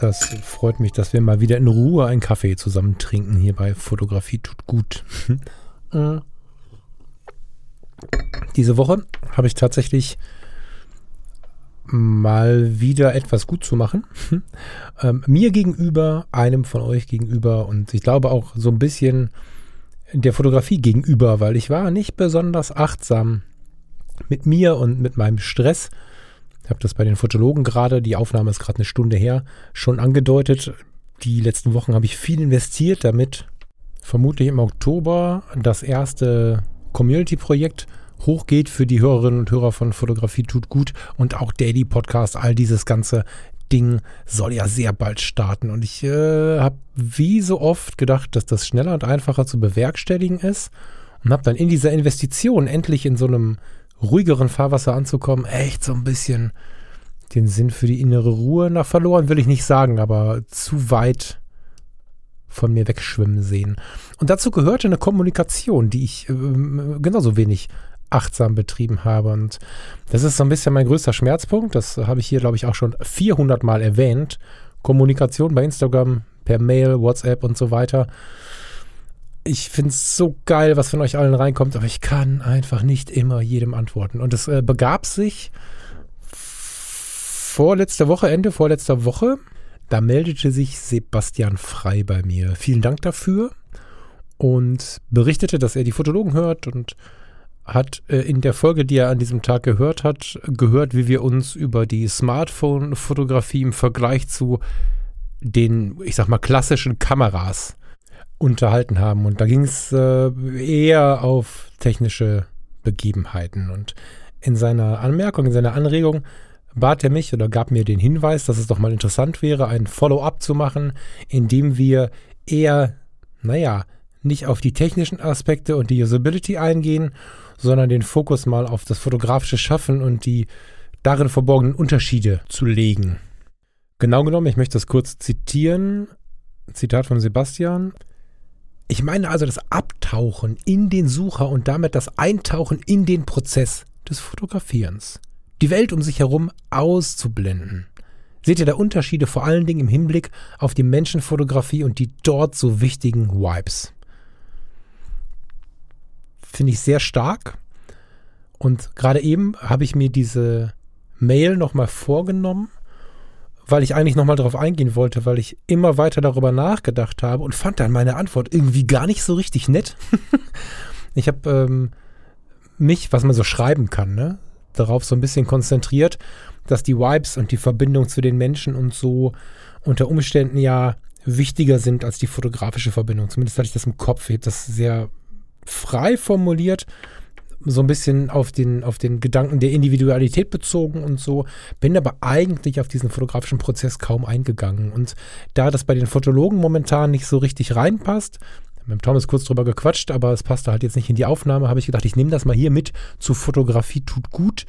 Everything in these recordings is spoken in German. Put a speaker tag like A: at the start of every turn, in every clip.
A: Das freut mich, dass wir mal wieder in Ruhe einen Kaffee zusammen trinken hier bei Fotografie tut gut. Äh. Diese Woche habe ich tatsächlich mal wieder etwas gut zu machen. ähm, mir gegenüber, einem von euch gegenüber und ich glaube auch so ein bisschen der Fotografie gegenüber, weil ich war nicht besonders achtsam mit mir und mit meinem Stress ich habe das bei den Fotologen gerade, die Aufnahme ist gerade eine Stunde her, schon angedeutet. Die letzten Wochen habe ich viel investiert, damit vermutlich im Oktober das erste Community-Projekt hochgeht für die Hörerinnen und Hörer von Fotografie tut gut und auch Daily Podcast, all dieses ganze Ding soll ja sehr bald starten. Und ich äh, habe wie so oft gedacht, dass das schneller und einfacher zu bewerkstelligen ist und habe dann in dieser Investition endlich in so einem ruhigeren Fahrwasser anzukommen, echt so ein bisschen den Sinn für die innere Ruhe nach verloren, will ich nicht sagen, aber zu weit von mir wegschwimmen sehen. Und dazu gehörte eine Kommunikation, die ich äh, genauso wenig achtsam betrieben habe. Und das ist so ein bisschen mein größter Schmerzpunkt. Das habe ich hier, glaube ich, auch schon 400 Mal erwähnt. Kommunikation bei Instagram, per Mail, WhatsApp und so weiter ich finde es so geil, was von euch allen reinkommt, aber ich kann einfach nicht immer jedem antworten. Und es äh, begab sich vorletzte Woche, Ende vorletzter Woche, da meldete sich Sebastian Frei bei mir. Vielen Dank dafür und berichtete, dass er die Fotologen hört und hat äh, in der Folge, die er an diesem Tag gehört hat, gehört, wie wir uns über die Smartphone-Fotografie im Vergleich zu den, ich sag mal, klassischen Kameras unterhalten haben. Und da ging es äh, eher auf technische Begebenheiten. Und in seiner Anmerkung, in seiner Anregung bat er mich oder gab mir den Hinweis, dass es doch mal interessant wäre, ein Follow-up zu machen, indem wir eher, naja, nicht auf die technischen Aspekte und die Usability eingehen, sondern den Fokus mal auf das fotografische Schaffen und die darin verborgenen Unterschiede zu legen. Genau genommen, ich möchte das kurz zitieren. Zitat von Sebastian. Ich meine also das Abtauchen in den Sucher und damit das Eintauchen in den Prozess des Fotografierens. Die Welt um sich herum auszublenden. Seht ihr da Unterschiede vor allen Dingen im Hinblick auf die Menschenfotografie und die dort so wichtigen Vibes? Finde ich sehr stark. Und gerade eben habe ich mir diese Mail nochmal vorgenommen weil ich eigentlich nochmal darauf eingehen wollte, weil ich immer weiter darüber nachgedacht habe und fand dann meine Antwort irgendwie gar nicht so richtig nett. ich habe ähm, mich, was man so schreiben kann, ne, darauf so ein bisschen konzentriert, dass die Vibes und die Verbindung zu den Menschen und so unter Umständen ja wichtiger sind als die fotografische Verbindung. Zumindest hatte ich das im Kopf. Ich habe das sehr frei formuliert so ein bisschen auf den, auf den Gedanken der Individualität bezogen und so, bin aber eigentlich auf diesen fotografischen Prozess kaum eingegangen. Und da das bei den Fotologen momentan nicht so richtig reinpasst, mit Thomas kurz drüber gequatscht, aber es passte halt jetzt nicht in die Aufnahme, habe ich gedacht, ich nehme das mal hier mit zu Fotografie tut gut.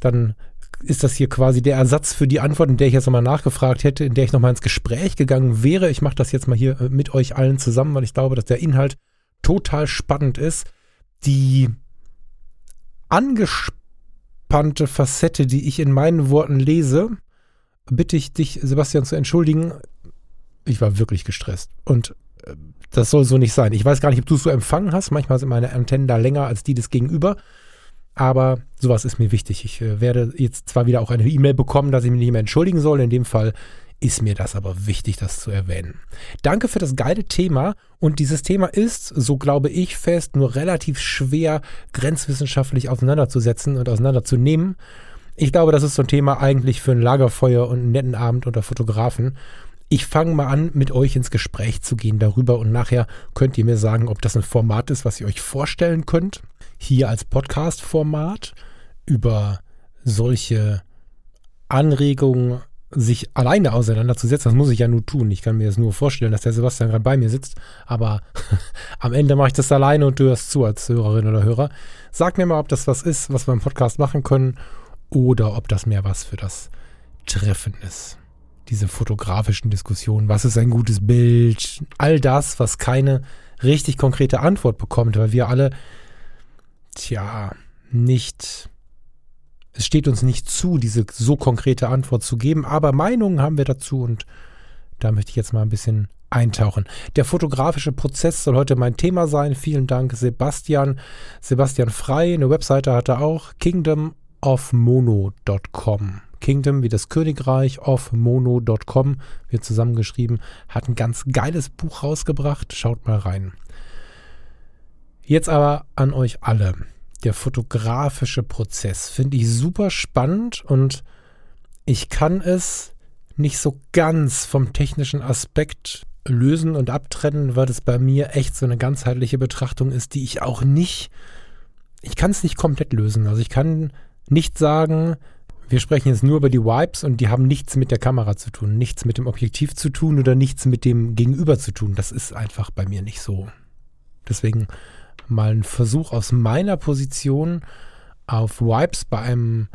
A: Dann ist das hier quasi der Ersatz für die Antwort, in der ich jetzt nochmal nachgefragt hätte, in der ich nochmal ins Gespräch gegangen wäre. Ich mache das jetzt mal hier äh, mit euch allen zusammen, weil ich glaube, dass der Inhalt total spannend ist. Die angespannte Facette, die ich in meinen Worten lese, bitte ich dich, Sebastian, zu entschuldigen. Ich war wirklich gestresst. Und äh, das soll so nicht sein. Ich weiß gar nicht, ob du es so empfangen hast. Manchmal sind meine Antennen da länger als die des Gegenüber. Aber sowas ist mir wichtig. Ich äh, werde jetzt zwar wieder auch eine E-Mail bekommen, dass ich mich nicht mehr entschuldigen soll. In dem Fall ist mir das aber wichtig, das zu erwähnen. Danke für das geile Thema. Und dieses Thema ist, so glaube ich fest, nur relativ schwer grenzwissenschaftlich auseinanderzusetzen und auseinanderzunehmen. Ich glaube, das ist so ein Thema eigentlich für ein Lagerfeuer und einen netten Abend unter Fotografen. Ich fange mal an, mit euch ins Gespräch zu gehen darüber und nachher könnt ihr mir sagen, ob das ein Format ist, was ihr euch vorstellen könnt. Hier als Podcast-Format über solche Anregungen sich alleine auseinanderzusetzen, das muss ich ja nur tun. Ich kann mir das nur vorstellen, dass der Sebastian gerade bei mir sitzt, aber am Ende mache ich das alleine und du hörst zu als Hörerin oder Hörer. Sag mir mal, ob das was ist, was wir im Podcast machen können oder ob das mehr was für das Treffen ist. Diese fotografischen Diskussionen, was ist ein gutes Bild, all das, was keine richtig konkrete Antwort bekommt, weil wir alle, tja, nicht es steht uns nicht zu, diese so konkrete Antwort zu geben, aber Meinungen haben wir dazu und da möchte ich jetzt mal ein bisschen eintauchen. Der fotografische Prozess soll heute mein Thema sein. Vielen Dank, Sebastian. Sebastian Frei, eine Webseite hat er auch, kingdomofmono.com. Kingdom wie das Königreich of Mono.com wird zusammengeschrieben, hat ein ganz geiles Buch rausgebracht. Schaut mal rein. Jetzt aber an euch alle der fotografische Prozess finde ich super spannend und ich kann es nicht so ganz vom technischen Aspekt lösen und abtrennen, weil es bei mir echt so eine ganzheitliche Betrachtung ist, die ich auch nicht, ich kann es nicht komplett lösen. Also ich kann nicht sagen, wir sprechen jetzt nur über die Wipes und die haben nichts mit der Kamera zu tun, nichts mit dem Objektiv zu tun oder nichts mit dem Gegenüber zu tun. Das ist einfach bei mir nicht so. Deswegen mal ein Versuch aus meiner Position auf Wipes bei einem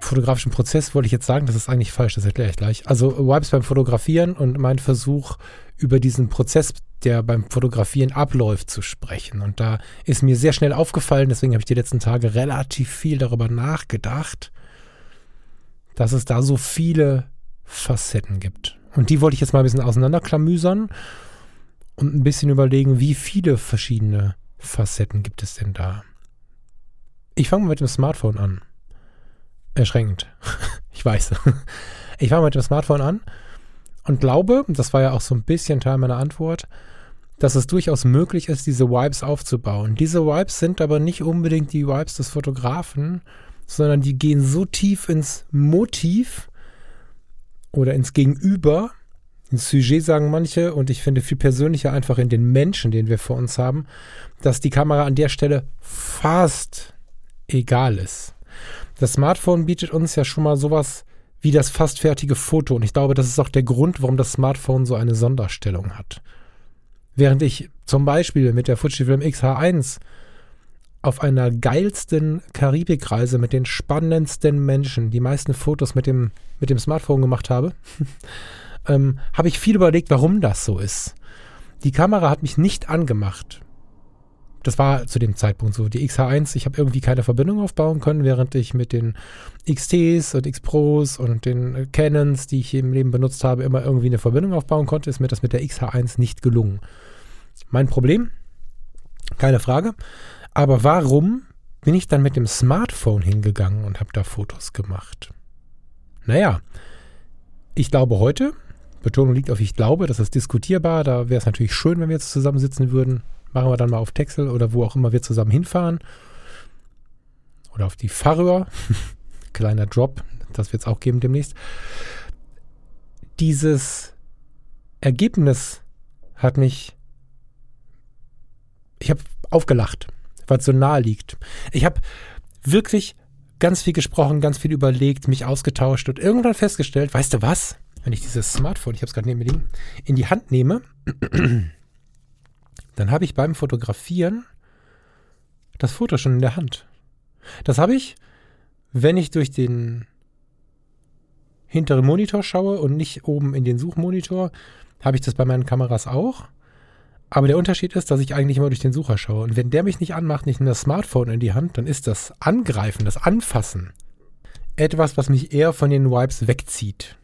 A: fotografischen Prozess, wollte ich jetzt sagen, das ist eigentlich falsch, das erkläre ich gleich. Also Wipes beim Fotografieren und mein Versuch über diesen Prozess, der beim Fotografieren abläuft, zu sprechen. Und da ist mir sehr schnell aufgefallen, deswegen habe ich die letzten Tage relativ viel darüber nachgedacht, dass es da so viele Facetten gibt. Und die wollte ich jetzt mal ein bisschen auseinanderklamüsern und ein bisschen überlegen, wie viele verschiedene Facetten gibt es denn da. Ich fange mit dem Smartphone an. Erschreckend. ich weiß. Ich fange mit dem Smartphone an und glaube, das war ja auch so ein bisschen Teil meiner Antwort, dass es durchaus möglich ist, diese Vibes aufzubauen. Diese Vibes sind aber nicht unbedingt die Vibes des Fotografen, sondern die gehen so tief ins Motiv oder ins Gegenüber, ins Sujet sagen manche und ich finde viel persönlicher einfach in den Menschen, den wir vor uns haben, dass die Kamera an der Stelle fast egal ist. Das Smartphone bietet uns ja schon mal sowas wie das fast fertige Foto und ich glaube, das ist auch der Grund, warum das Smartphone so eine Sonderstellung hat. Während ich zum Beispiel mit der Fujifilm X-H1 auf einer geilsten Karibikreise mit den spannendsten Menschen die meisten Fotos mit dem, mit dem Smartphone gemacht habe, ähm, habe ich viel überlegt, warum das so ist. Die Kamera hat mich nicht angemacht. Das war zu dem Zeitpunkt so. Die XH1, ich habe irgendwie keine Verbindung aufbauen können, während ich mit den XTs und X-Pros und den Canons, die ich im Leben benutzt habe, immer irgendwie eine Verbindung aufbauen konnte, ist mir das mit der XH1 nicht gelungen. Mein Problem? Keine Frage. Aber warum bin ich dann mit dem Smartphone hingegangen und habe da Fotos gemacht? Naja, ich glaube heute, Betonung liegt auf ich glaube, das ist diskutierbar. Da wäre es natürlich schön, wenn wir jetzt zusammensitzen würden. Machen wir dann mal auf Texel oder wo auch immer wir zusammen hinfahren. Oder auf die Färöer. Kleiner Drop, das wird es auch geben demnächst. Dieses Ergebnis hat mich. Ich habe aufgelacht, weil es so nahe liegt. Ich habe wirklich ganz viel gesprochen, ganz viel überlegt, mich ausgetauscht und irgendwann festgestellt, weißt du was? Wenn ich dieses Smartphone, ich habe es gerade neben mir liegen, in die Hand nehme, dann habe ich beim Fotografieren das Foto schon in der Hand. Das habe ich, wenn ich durch den hinteren Monitor schaue und nicht oben in den Suchmonitor, habe ich das bei meinen Kameras auch. Aber der Unterschied ist, dass ich eigentlich immer durch den Sucher schaue. Und wenn der mich nicht anmacht, nicht in das Smartphone in die Hand, dann ist das Angreifen, das Anfassen etwas, was mich eher von den Wipes wegzieht.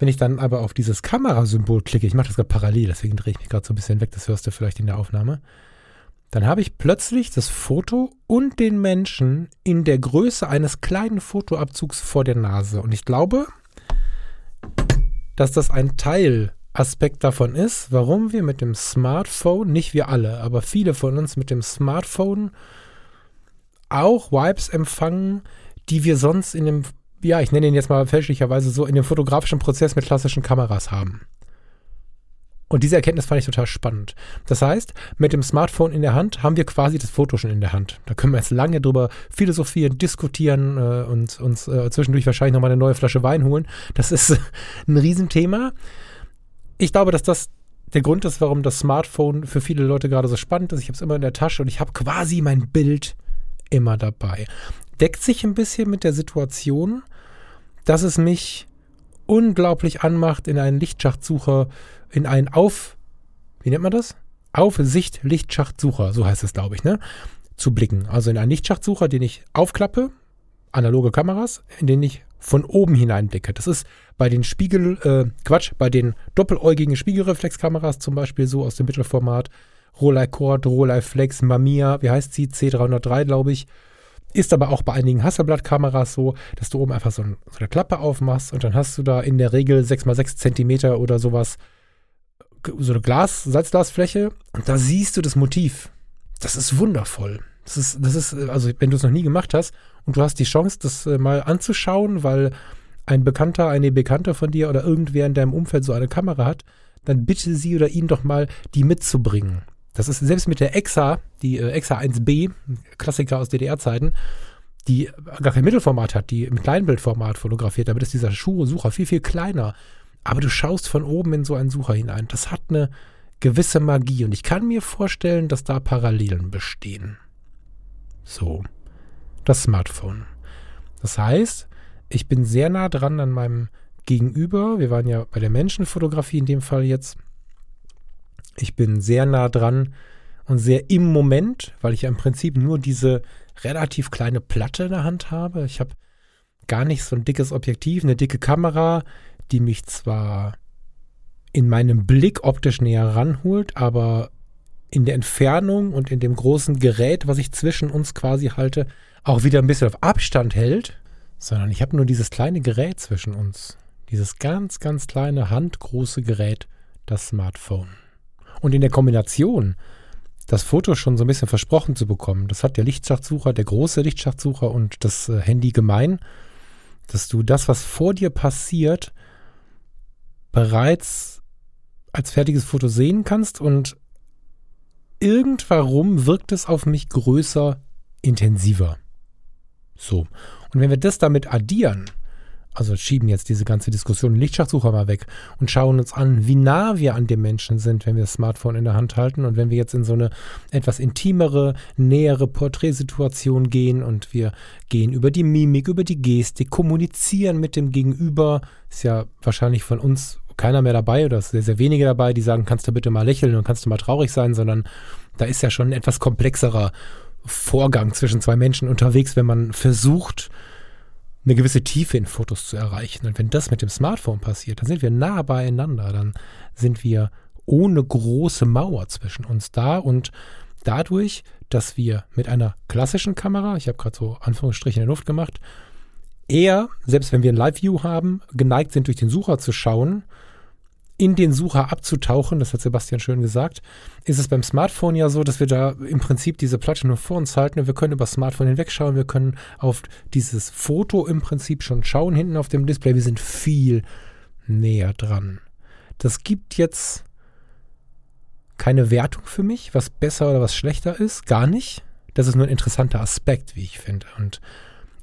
A: Wenn ich dann aber auf dieses Kamerasymbol klicke, ich mache das gerade parallel, deswegen drehe ich mich gerade so ein bisschen weg, das hörst du vielleicht in der Aufnahme, dann habe ich plötzlich das Foto und den Menschen in der Größe eines kleinen Fotoabzugs vor der Nase. Und ich glaube, dass das ein Teilaspekt davon ist, warum wir mit dem Smartphone, nicht wir alle, aber viele von uns mit dem Smartphone auch Vibes empfangen, die wir sonst in dem ja, ich nenne ihn jetzt mal fälschlicherweise so, in dem fotografischen Prozess mit klassischen Kameras haben. Und diese Erkenntnis fand ich total spannend. Das heißt, mit dem Smartphone in der Hand haben wir quasi das Foto schon in der Hand. Da können wir jetzt lange drüber philosophieren, diskutieren äh, und uns äh, zwischendurch wahrscheinlich nochmal eine neue Flasche Wein holen. Das ist ein Riesenthema. Ich glaube, dass das der Grund ist, warum das Smartphone für viele Leute gerade so spannend ist. Ich habe es immer in der Tasche und ich habe quasi mein Bild immer dabei. Deckt sich ein bisschen mit der Situation, dass es mich unglaublich anmacht, in einen Lichtschachsucher, in einen Auf, wie nennt man das? Aufsicht-Lichtschachtsucher, so heißt es, glaube ich, ne? Zu blicken. Also in einen Lichtschachtsucher, den ich aufklappe, analoge Kameras, in den ich von oben hineinblicke. Das ist bei den Spiegel, äh, Quatsch, bei den doppeläugigen Spiegelreflexkameras zum Beispiel so aus dem Mittelformat. Rolei Cord, Rolei Flex, Mamiya, wie heißt sie? C303, glaube ich. Ist aber auch bei einigen Hasselblatt-Kameras so, dass du oben einfach so, ein, so, eine Klappe aufmachst und dann hast du da in der Regel 6x6 Zentimeter oder sowas, so eine Glas, Salzglasfläche und da siehst du das Motiv. Das ist wundervoll. Das ist, das ist, also wenn du es noch nie gemacht hast und du hast die Chance, das äh, mal anzuschauen, weil ein Bekannter, eine Bekannte von dir oder irgendwer in deinem Umfeld so eine Kamera hat, dann bitte sie oder ihn doch mal, die mitzubringen. Das ist selbst mit der EXA, die äh, EXA 1B, Klassiker aus DDR-Zeiten, die gar kein Mittelformat hat, die im Kleinbildformat fotografiert. Damit ist dieser Schuhsucher viel, viel kleiner. Aber du schaust von oben in so einen Sucher hinein. Das hat eine gewisse Magie. Und ich kann mir vorstellen, dass da Parallelen bestehen. So. Das Smartphone. Das heißt, ich bin sehr nah dran an meinem Gegenüber. Wir waren ja bei der Menschenfotografie in dem Fall jetzt. Ich bin sehr nah dran und sehr im Moment, weil ich ja im Prinzip nur diese relativ kleine Platte in der Hand habe. Ich habe gar nicht so ein dickes Objektiv, eine dicke Kamera, die mich zwar in meinem Blick optisch näher ranholt, aber in der Entfernung und in dem großen Gerät, was ich zwischen uns quasi halte, auch wieder ein bisschen auf Abstand hält, sondern ich habe nur dieses kleine Gerät zwischen uns. Dieses ganz, ganz kleine, handgroße Gerät, das Smartphone. Und in der Kombination, das Foto schon so ein bisschen versprochen zu bekommen, das hat der Lichtschachtsucher, der große Lichtschachtsucher und das äh, Handy gemein, dass du das, was vor dir passiert, bereits als fertiges Foto sehen kannst und irgendwarum wirkt es auf mich größer, intensiver. So. Und wenn wir das damit addieren, also schieben jetzt diese ganze Diskussion Lichtschachsucher mal weg und schauen uns an, wie nah wir an dem Menschen sind, wenn wir das Smartphone in der Hand halten und wenn wir jetzt in so eine etwas intimere, nähere Porträtsituation gehen und wir gehen über die Mimik, über die Gestik, kommunizieren mit dem Gegenüber, ist ja wahrscheinlich von uns keiner mehr dabei oder sehr, sehr wenige dabei, die sagen, kannst du bitte mal lächeln und kannst du mal traurig sein, sondern da ist ja schon ein etwas komplexerer Vorgang zwischen zwei Menschen unterwegs, wenn man versucht, eine gewisse Tiefe in Fotos zu erreichen. Und wenn das mit dem Smartphone passiert, dann sind wir nah beieinander, dann sind wir ohne große Mauer zwischen uns da und dadurch, dass wir mit einer klassischen Kamera, ich habe gerade so Anführungsstriche in der Luft gemacht, eher, selbst wenn wir ein Live-View haben, geneigt sind, durch den Sucher zu schauen in den Sucher abzutauchen, das hat Sebastian schön gesagt, ist es beim Smartphone ja so, dass wir da im Prinzip diese Platte nur vor uns halten und wir können über das Smartphone hinwegschauen, wir können auf dieses Foto im Prinzip schon schauen hinten auf dem Display, wir sind viel näher dran. Das gibt jetzt keine Wertung für mich, was besser oder was schlechter ist, gar nicht. Das ist nur ein interessanter Aspekt, wie ich finde und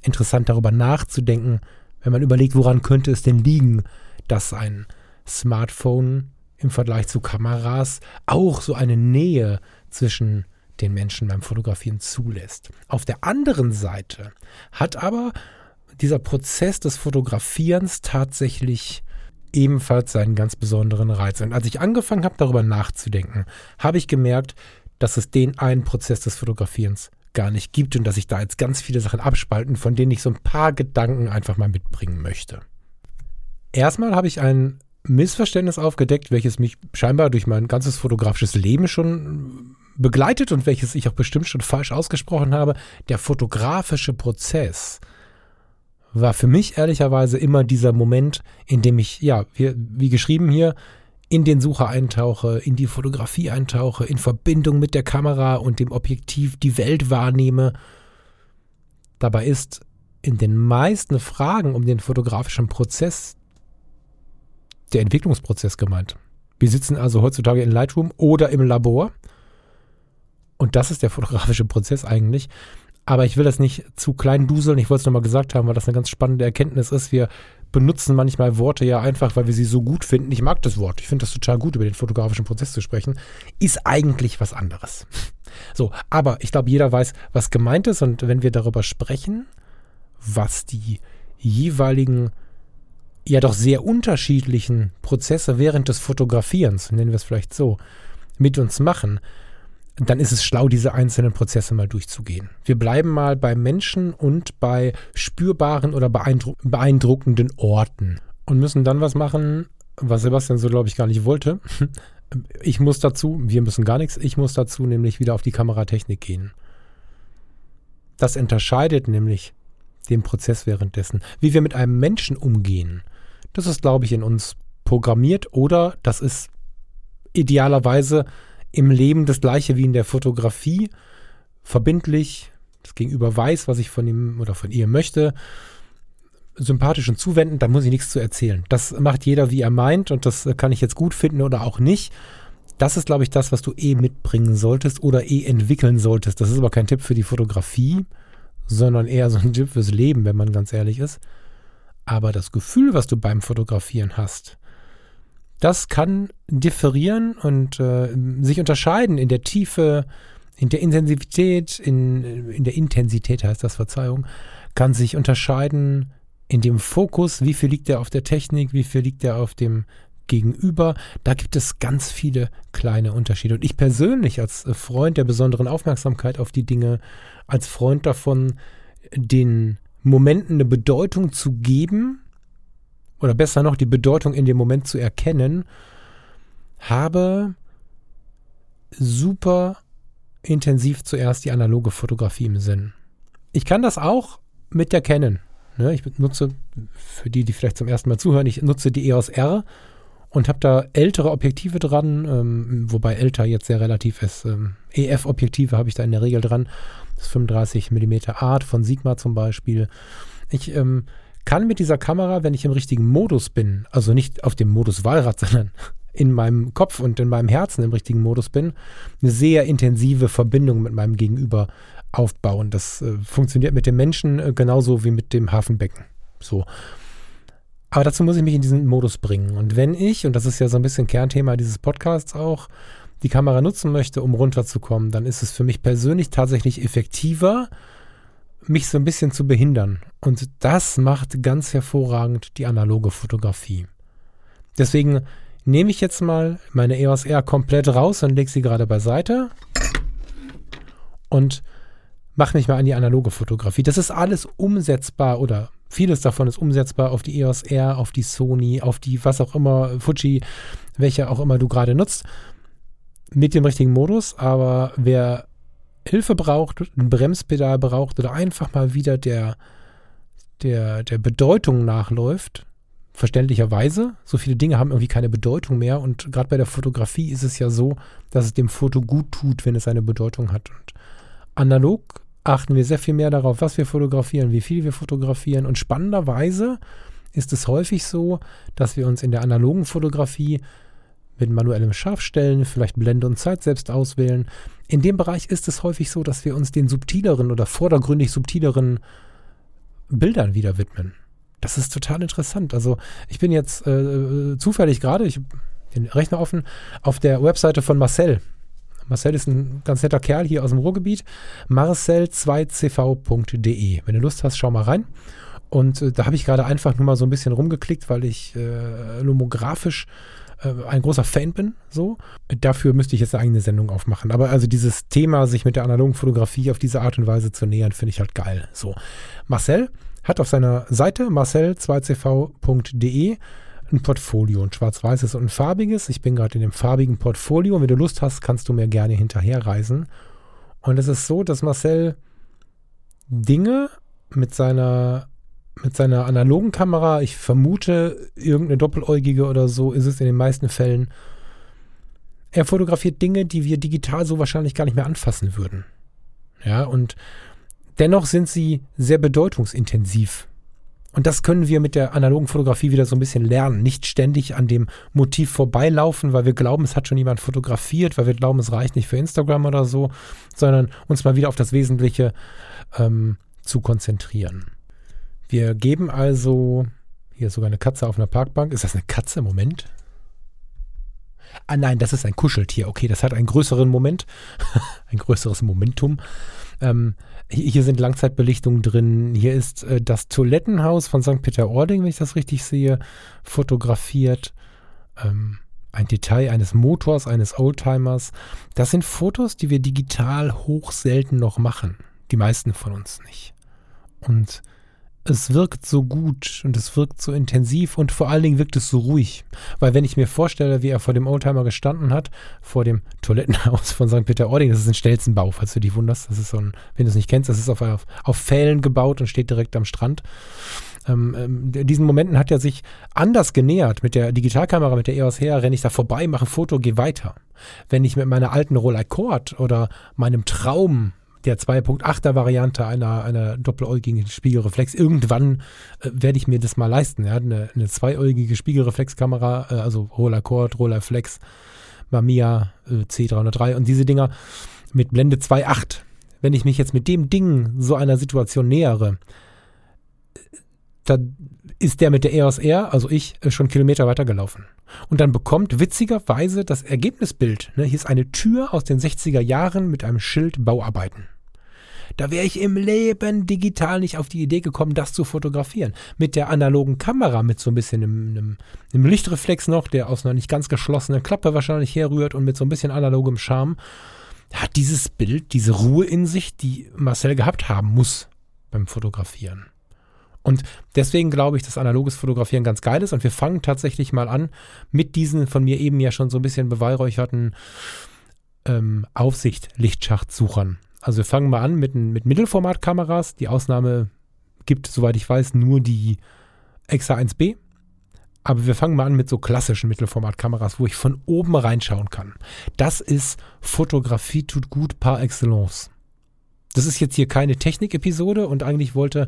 A: interessant darüber nachzudenken, wenn man überlegt, woran könnte es denn liegen, dass ein Smartphone im Vergleich zu Kameras auch so eine Nähe zwischen den Menschen beim Fotografieren zulässt. Auf der anderen Seite hat aber dieser Prozess des Fotografierens tatsächlich ebenfalls seinen ganz besonderen Reiz. Und als ich angefangen habe, darüber nachzudenken, habe ich gemerkt, dass es den einen Prozess des Fotografierens gar nicht gibt und dass ich da jetzt ganz viele Sachen abspalten, von denen ich so ein paar Gedanken einfach mal mitbringen möchte. Erstmal habe ich einen Missverständnis aufgedeckt, welches mich scheinbar durch mein ganzes fotografisches Leben schon begleitet und welches ich auch bestimmt schon falsch ausgesprochen habe. Der fotografische Prozess war für mich ehrlicherweise immer dieser Moment, in dem ich, ja, wie, wie geschrieben hier, in den Sucher eintauche, in die Fotografie eintauche, in Verbindung mit der Kamera und dem Objektiv die Welt wahrnehme. Dabei ist in den meisten Fragen um den fotografischen Prozess der Entwicklungsprozess gemeint. Wir sitzen also heutzutage in Lightroom oder im Labor. Und das ist der fotografische Prozess eigentlich. Aber ich will das nicht zu klein duseln. Ich wollte es nochmal gesagt haben, weil das eine ganz spannende Erkenntnis ist. Wir benutzen manchmal Worte ja einfach, weil wir sie so gut finden. Ich mag das Wort. Ich finde das total gut, über den fotografischen Prozess zu sprechen. Ist eigentlich was anderes. So, aber ich glaube, jeder weiß, was gemeint ist. Und wenn wir darüber sprechen, was die jeweiligen, ja doch sehr unterschiedlichen Prozesse während des Fotografierens, nennen wir es vielleicht so, mit uns machen, dann ist es schlau, diese einzelnen Prozesse mal durchzugehen. Wir bleiben mal bei Menschen und bei spürbaren oder beeindruck beeindruckenden Orten und müssen dann was machen, was Sebastian so, glaube ich, gar nicht wollte. Ich muss dazu, wir müssen gar nichts, ich muss dazu nämlich wieder auf die Kameratechnik gehen. Das unterscheidet nämlich den Prozess währenddessen. Wie wir mit einem Menschen umgehen, das ist, glaube ich, in uns programmiert oder das ist idealerweise im Leben das gleiche wie in der Fotografie. Verbindlich, das Gegenüber weiß, was ich von ihm oder von ihr möchte. Sympathisch und zuwenden, da muss ich nichts zu erzählen. Das macht jeder, wie er meint, und das kann ich jetzt gut finden oder auch nicht. Das ist, glaube ich, das, was du eh mitbringen solltest oder eh entwickeln solltest. Das ist aber kein Tipp für die Fotografie, sondern eher so ein Tipp fürs Leben, wenn man ganz ehrlich ist. Aber das Gefühl, was du beim Fotografieren hast, das kann differieren und äh, sich unterscheiden in der Tiefe, in der Intensivität, in, in der Intensität heißt das, Verzeihung, kann sich unterscheiden in dem Fokus, wie viel liegt er auf der Technik, wie viel liegt er auf dem Gegenüber. Da gibt es ganz viele kleine Unterschiede. Und ich persönlich als Freund der besonderen Aufmerksamkeit auf die Dinge, als Freund davon, den Momenten eine Bedeutung zu geben, oder besser noch die Bedeutung in dem Moment zu erkennen, habe super intensiv zuerst die analoge Fotografie im Sinn. Ich kann das auch mit der Canon. Ne? Ich nutze, für die, die vielleicht zum ersten Mal zuhören, ich nutze die EOS R und habe da ältere Objektive dran, ähm, wobei älter jetzt sehr relativ ist. Ähm, EF-Objektive habe ich da in der Regel dran. Das 35 mm Art von Sigma zum Beispiel. Ich ähm, kann mit dieser Kamera, wenn ich im richtigen Modus bin, also nicht auf dem Modus Walrad, sondern in meinem Kopf und in meinem Herzen im richtigen Modus bin, eine sehr intensive Verbindung mit meinem Gegenüber aufbauen. Das äh, funktioniert mit dem Menschen äh, genauso wie mit dem Hafenbecken. So. Aber dazu muss ich mich in diesen Modus bringen. Und wenn ich, und das ist ja so ein bisschen Kernthema dieses Podcasts auch, die Kamera nutzen möchte, um runterzukommen, dann ist es für mich persönlich tatsächlich effektiver, mich so ein bisschen zu behindern. Und das macht ganz hervorragend die analoge Fotografie. Deswegen nehme ich jetzt mal meine EOS R komplett raus und lege sie gerade beiseite und mache mich mal an die analoge Fotografie. Das ist alles umsetzbar oder vieles davon ist umsetzbar auf die EOS R, auf die Sony, auf die was auch immer, Fuji, welche auch immer du gerade nutzt, mit dem richtigen Modus. Aber wer Hilfe braucht, ein Bremspedal braucht oder einfach mal wieder der, der, der Bedeutung nachläuft, verständlicherweise. So viele Dinge haben irgendwie keine Bedeutung mehr und gerade bei der Fotografie ist es ja so, dass es dem Foto gut tut, wenn es eine Bedeutung hat. Und analog achten wir sehr viel mehr darauf, was wir fotografieren, wie viel wir fotografieren und spannenderweise ist es häufig so, dass wir uns in der analogen Fotografie mit manuellem Scharfstellen, vielleicht Blende und Zeit selbst auswählen. In dem Bereich ist es häufig so, dass wir uns den subtileren oder vordergründig subtileren Bildern wieder widmen. Das ist total interessant. Also ich bin jetzt äh, zufällig gerade, ich den Rechner offen, auf der Webseite von Marcel. Marcel ist ein ganz netter Kerl hier aus dem Ruhrgebiet. Marcel2cv.de. Wenn du Lust hast, schau mal rein. Und äh, da habe ich gerade einfach nur mal so ein bisschen rumgeklickt, weil ich äh, lomografisch äh, ein großer Fan bin. So. Dafür müsste ich jetzt eine eigene Sendung aufmachen. Aber also dieses Thema, sich mit der analogen Fotografie auf diese Art und Weise zu nähern, finde ich halt geil. So. Marcel hat auf seiner Seite marcel2cv.de ein Portfolio, ein schwarz-weißes und ein farbiges. Ich bin gerade in dem farbigen Portfolio. Wenn du Lust hast, kannst du mir gerne hinterherreisen. Und es ist so, dass Marcel Dinge mit seiner mit seiner analogen Kamera, ich vermute, irgendeine doppeläugige oder so ist es in den meisten Fällen. Er fotografiert Dinge, die wir digital so wahrscheinlich gar nicht mehr anfassen würden. Ja, und dennoch sind sie sehr bedeutungsintensiv. Und das können wir mit der analogen Fotografie wieder so ein bisschen lernen. Nicht ständig an dem Motiv vorbeilaufen, weil wir glauben, es hat schon jemand fotografiert, weil wir glauben, es reicht nicht für Instagram oder so, sondern uns mal wieder auf das Wesentliche ähm, zu konzentrieren. Wir geben also, hier ist sogar eine Katze auf einer Parkbank. Ist das eine Katze? Moment. Ah nein, das ist ein Kuscheltier. Okay, das hat einen größeren Moment, ein größeres Momentum. Ähm, hier sind Langzeitbelichtungen drin. Hier ist äh, das Toilettenhaus von St. Peter-Ording, wenn ich das richtig sehe, fotografiert. Ähm, ein Detail eines Motors, eines Oldtimers. Das sind Fotos, die wir digital hoch selten noch machen. Die meisten von uns nicht. Und es wirkt so gut und es wirkt so intensiv und vor allen Dingen wirkt es so ruhig. Weil wenn ich mir vorstelle, wie er vor dem Oldtimer gestanden hat, vor dem Toilettenhaus von St. Peter-Ording, das ist ein Stelzenbau, falls du dich wunderst. Das ist so ein, wenn du es nicht kennst, das ist auf, auf, auf Pfählen gebaut und steht direkt am Strand. Ähm, ähm, diesen Momenten hat er sich anders genähert. Mit der Digitalkamera, mit der EOS her, renne ich da vorbei, mache ein Foto, gehe weiter. Wenn ich mit meiner alten Rolleicord oder meinem Traum der 2.8er Variante einer, einer doppeläugigen Spiegelreflex. Irgendwann äh, werde ich mir das mal leisten. Ja? Eine, eine zweiäugige Spiegelreflexkamera, äh, also Roller Cord, Roller Flex, Mamiya äh, C303 und diese Dinger mit Blende 2.8. Wenn ich mich jetzt mit dem Ding so einer Situation nähere, dann ist der mit der EOS R, also ich, äh, schon Kilometer weiter gelaufen. Und dann bekommt witzigerweise das Ergebnisbild, ne, hier ist eine Tür aus den 60er Jahren mit einem Schild Bauarbeiten. Da wäre ich im Leben digital nicht auf die Idee gekommen, das zu fotografieren. Mit der analogen Kamera, mit so ein bisschen einem, einem, einem Lichtreflex noch, der aus einer nicht ganz geschlossenen Klappe wahrscheinlich herrührt und mit so ein bisschen analogem Charme, hat dieses Bild diese Ruhe in sich, die Marcel gehabt haben muss beim Fotografieren. Und deswegen glaube ich, dass analoges Fotografieren ganz geil ist. Und wir fangen tatsächlich mal an mit diesen von mir eben ja schon so ein bisschen beweihräucherten ähm, Aufsicht-Lichtschachtsuchern. Also wir fangen mal an mit, mit Mittelformatkameras. Die Ausnahme gibt, soweit ich weiß, nur die Exa 1B. Aber wir fangen mal an mit so klassischen Mittelformatkameras, wo ich von oben reinschauen kann. Das ist Fotografie tut gut par excellence. Das ist jetzt hier keine Technik-Episode und eigentlich wollte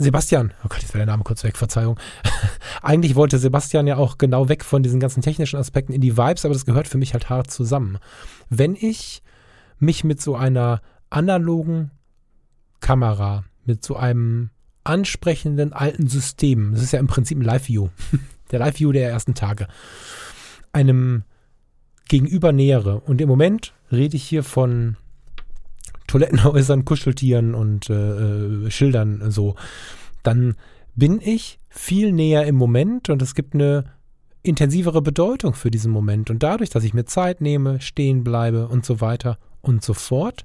A: Sebastian, oh Gott, jetzt war der Name kurz weg, Verzeihung. Eigentlich wollte Sebastian ja auch genau weg von diesen ganzen technischen Aspekten in die Vibes, aber das gehört für mich halt hart zusammen. Wenn ich mich mit so einer analogen Kamera, mit so einem ansprechenden alten System, das ist ja im Prinzip ein Live-View, der Live-View der ersten Tage, einem gegenüber nähere. Und im Moment rede ich hier von Toilettenhäusern, Kuscheltieren und äh, äh, Schildern so, dann bin ich viel näher im Moment und es gibt eine intensivere Bedeutung für diesen Moment. Und dadurch, dass ich mir Zeit nehme, stehen bleibe und so weiter und so fort,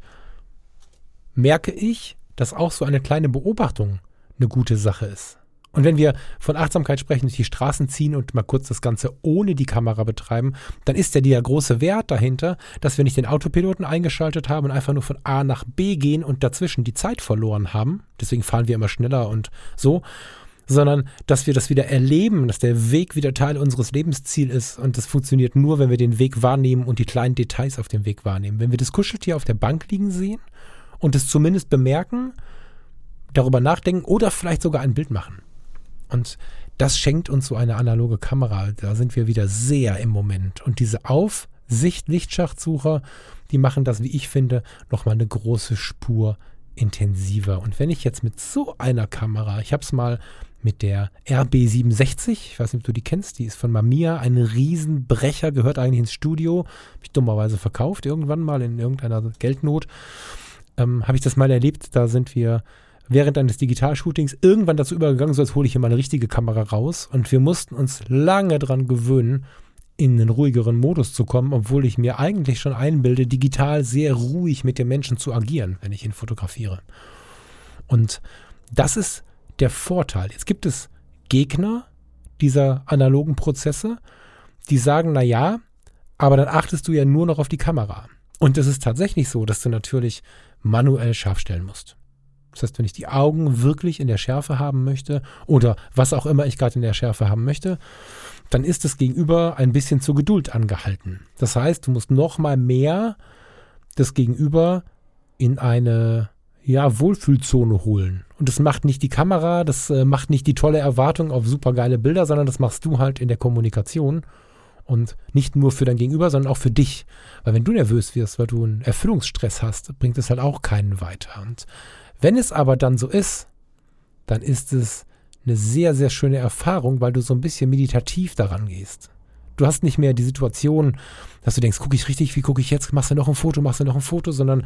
A: merke ich, dass auch so eine kleine Beobachtung eine gute Sache ist. Und wenn wir von Achtsamkeit sprechen, durch die Straßen ziehen und mal kurz das Ganze ohne die Kamera betreiben, dann ist ja der große Wert dahinter, dass wir nicht den Autopiloten eingeschaltet haben und einfach nur von A nach B gehen und dazwischen die Zeit verloren haben. Deswegen fahren wir immer schneller und so. Sondern, dass wir das wieder erleben, dass der Weg wieder Teil unseres Lebensziels ist. Und das funktioniert nur, wenn wir den Weg wahrnehmen und die kleinen Details auf dem Weg wahrnehmen. Wenn wir das Kuscheltier auf der Bank liegen sehen und es zumindest bemerken, darüber nachdenken oder vielleicht sogar ein Bild machen. Und das schenkt uns so eine analoge Kamera. Da sind wir wieder sehr im Moment. Und diese Aufsicht-Lichtschachtsucher, die machen das, wie ich finde, nochmal eine große Spur intensiver. Und wenn ich jetzt mit so einer Kamera, ich habe es mal mit der RB67, ich weiß nicht, ob du die kennst, die ist von Mamiya, ein Riesenbrecher, gehört eigentlich ins Studio, habe ich dummerweise verkauft, irgendwann mal in irgendeiner Geldnot, ähm, habe ich das mal erlebt, da sind wir während eines Digitalshootings irgendwann dazu übergegangen, so als hole ich hier mal eine richtige Kamera raus. Und wir mussten uns lange dran gewöhnen, in einen ruhigeren Modus zu kommen, obwohl ich mir eigentlich schon einbilde, digital sehr ruhig mit dem Menschen zu agieren, wenn ich ihn fotografiere. Und das ist der Vorteil. Jetzt gibt es Gegner dieser analogen Prozesse, die sagen, na ja, aber dann achtest du ja nur noch auf die Kamera. Und es ist tatsächlich so, dass du natürlich manuell scharf stellen musst. Das heißt, wenn ich die Augen wirklich in der Schärfe haben möchte oder was auch immer ich gerade in der Schärfe haben möchte, dann ist das Gegenüber ein bisschen zur Geduld angehalten. Das heißt, du musst noch mal mehr das Gegenüber in eine ja, Wohlfühlzone holen. Und das macht nicht die Kamera, das äh, macht nicht die tolle Erwartung auf super geile Bilder, sondern das machst du halt in der Kommunikation. Und nicht nur für dein Gegenüber, sondern auch für dich. Weil wenn du nervös wirst, weil du einen Erfüllungsstress hast, bringt es halt auch keinen weiter. Und wenn es aber dann so ist, dann ist es eine sehr, sehr schöne Erfahrung, weil du so ein bisschen meditativ daran gehst. Du hast nicht mehr die Situation, dass du denkst, gucke ich richtig, wie gucke ich jetzt, machst du noch ein Foto, machst du noch ein Foto, sondern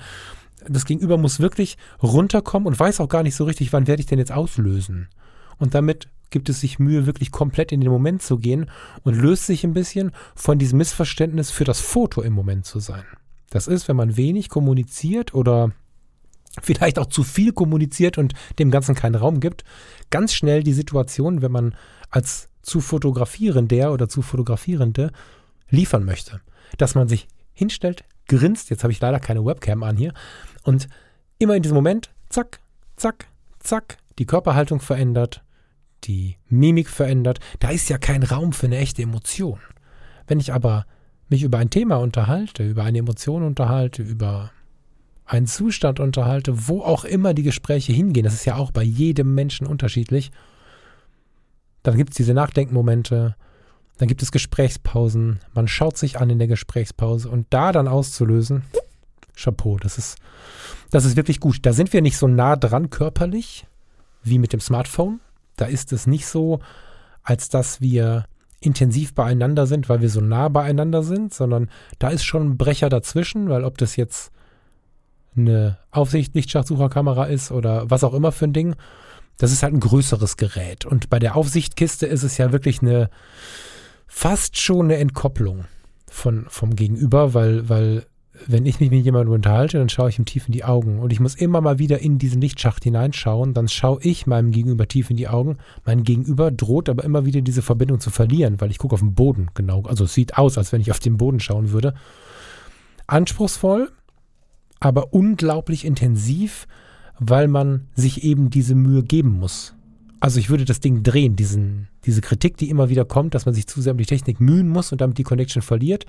A: das Gegenüber muss wirklich runterkommen und weiß auch gar nicht so richtig, wann werde ich denn jetzt auslösen. Und damit gibt es sich Mühe, wirklich komplett in den Moment zu gehen und löst sich ein bisschen von diesem Missverständnis für das Foto im Moment zu sein. Das ist, wenn man wenig kommuniziert oder vielleicht auch zu viel kommuniziert und dem Ganzen keinen Raum gibt, ganz schnell die Situation, wenn man als zu fotografierender oder zu fotografierende liefern möchte. Dass man sich hinstellt, grinst, jetzt habe ich leider keine Webcam an hier, und immer in diesem Moment, zack, zack, zack, die Körperhaltung verändert, die Mimik verändert. Da ist ja kein Raum für eine echte Emotion. Wenn ich aber mich über ein Thema unterhalte, über eine Emotion unterhalte, über einen Zustand unterhalte, wo auch immer die Gespräche hingehen, das ist ja auch bei jedem Menschen unterschiedlich, dann gibt es diese Nachdenkmomente, dann gibt es Gesprächspausen, man schaut sich an in der Gesprächspause und da dann auszulösen, Chapeau, das ist, das ist wirklich gut. Da sind wir nicht so nah dran körperlich wie mit dem Smartphone. Da ist es nicht so, als dass wir intensiv beieinander sind, weil wir so nah beieinander sind, sondern da ist schon ein Brecher dazwischen, weil ob das jetzt eine Aufsicht-Lichtschachtsucherkamera ist oder was auch immer für ein Ding, das ist halt ein größeres Gerät. Und bei der Aufsichtkiste ist es ja wirklich eine fast schon eine Entkopplung von, vom Gegenüber, weil, weil wenn ich mich mit jemandem unterhalte, dann schaue ich ihm tief in die Augen. Und ich muss immer mal wieder in diesen Lichtschacht hineinschauen. Dann schaue ich meinem Gegenüber tief in die Augen. Mein Gegenüber droht aber immer wieder diese Verbindung zu verlieren, weil ich gucke auf den Boden. Genau. Also es sieht aus, als wenn ich auf den Boden schauen würde. Anspruchsvoll, aber unglaublich intensiv, weil man sich eben diese Mühe geben muss. Also ich würde das Ding drehen, diesen, diese Kritik, die immer wieder kommt, dass man sich zu sehr um die Technik mühen muss und damit die Connection verliert.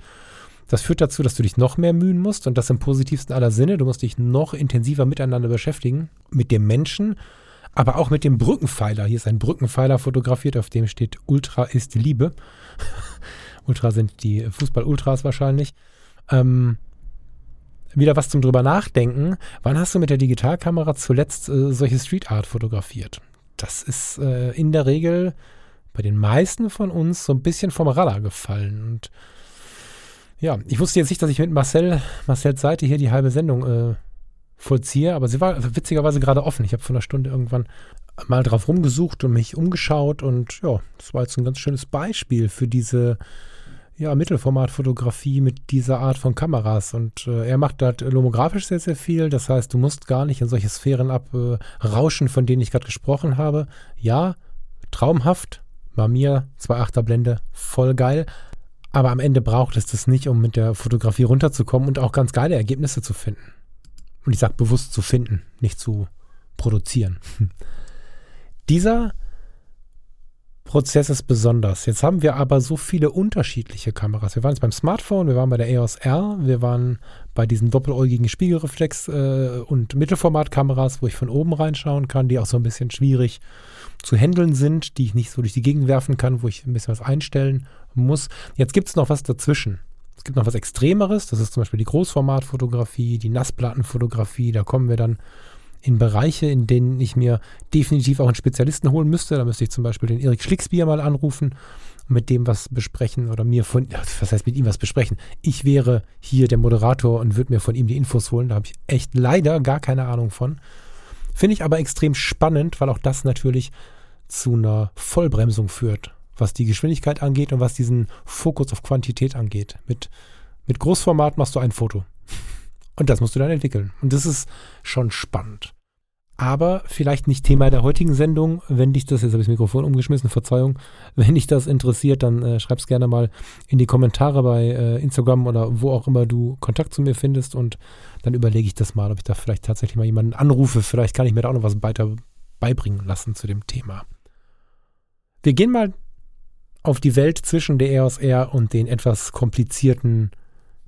A: Das führt dazu, dass du dich noch mehr mühen musst und das im positivsten aller Sinne. Du musst dich noch intensiver miteinander beschäftigen, mit dem Menschen, aber auch mit dem Brückenpfeiler. Hier ist ein Brückenpfeiler fotografiert, auf dem steht Ultra ist Liebe. Ultra sind die Fußball-Ultras wahrscheinlich. Ähm, wieder was zum drüber nachdenken. Wann hast du mit der Digitalkamera zuletzt äh, solche Street Art fotografiert? Das ist äh, in der Regel bei den meisten von uns so ein bisschen vom Radar gefallen. Und ja, ich wusste jetzt nicht, dass ich mit Marcel, Marcells Seite hier die halbe Sendung äh, vollziehe, aber sie war witzigerweise gerade offen. Ich habe vor einer Stunde irgendwann mal drauf rumgesucht und mich umgeschaut und ja, das war jetzt ein ganz schönes Beispiel für diese ja, Mittelformatfotografie mit dieser Art von Kameras. Und äh, er macht halt lomografisch sehr, sehr viel. Das heißt, du musst gar nicht in solche Sphären abrauschen, äh, von denen ich gerade gesprochen habe. Ja, traumhaft. Bei mir 2,8er Blende, voll geil. Aber am Ende braucht es das nicht, um mit der Fotografie runterzukommen und auch ganz geile Ergebnisse zu finden. Und ich sage bewusst zu finden, nicht zu produzieren. Dieser Prozess ist besonders. Jetzt haben wir aber so viele unterschiedliche Kameras. Wir waren jetzt beim Smartphone, wir waren bei der EOS R, wir waren bei diesen doppeläugigen Spiegelreflex- äh, und Mittelformatkameras, wo ich von oben reinschauen kann, die auch so ein bisschen schwierig zu handeln sind, die ich nicht so durch die Gegend werfen kann, wo ich ein bisschen was einstellen muss. Jetzt gibt es noch was dazwischen. Es gibt noch was Extremeres, das ist zum Beispiel die Großformatfotografie, die Nassplattenfotografie, da kommen wir dann in Bereiche, in denen ich mir definitiv auch einen Spezialisten holen müsste. Da müsste ich zum Beispiel den Erik Schlicksbier mal anrufen und mit dem was besprechen oder mir von, was heißt mit ihm was besprechen? Ich wäre hier der Moderator und würde mir von ihm die Infos holen. Da habe ich echt leider gar keine Ahnung von. Finde ich aber extrem spannend, weil auch das natürlich zu einer Vollbremsung führt, was die Geschwindigkeit angeht und was diesen Fokus auf Quantität angeht. Mit, mit Großformat machst du ein Foto. Und das musst du dann entwickeln. Und das ist schon spannend. Aber vielleicht nicht Thema der heutigen Sendung. Wenn dich das, jetzt habe ich das Mikrofon umgeschmissen, Verzeihung. Wenn dich das interessiert, dann äh, schreib es gerne mal in die Kommentare bei äh, Instagram oder wo auch immer du Kontakt zu mir findest. Und dann überlege ich das mal, ob ich da vielleicht tatsächlich mal jemanden anrufe. Vielleicht kann ich mir da auch noch was weiter beibringen lassen zu dem Thema. Wir gehen mal auf die Welt zwischen der EOS R und den etwas komplizierten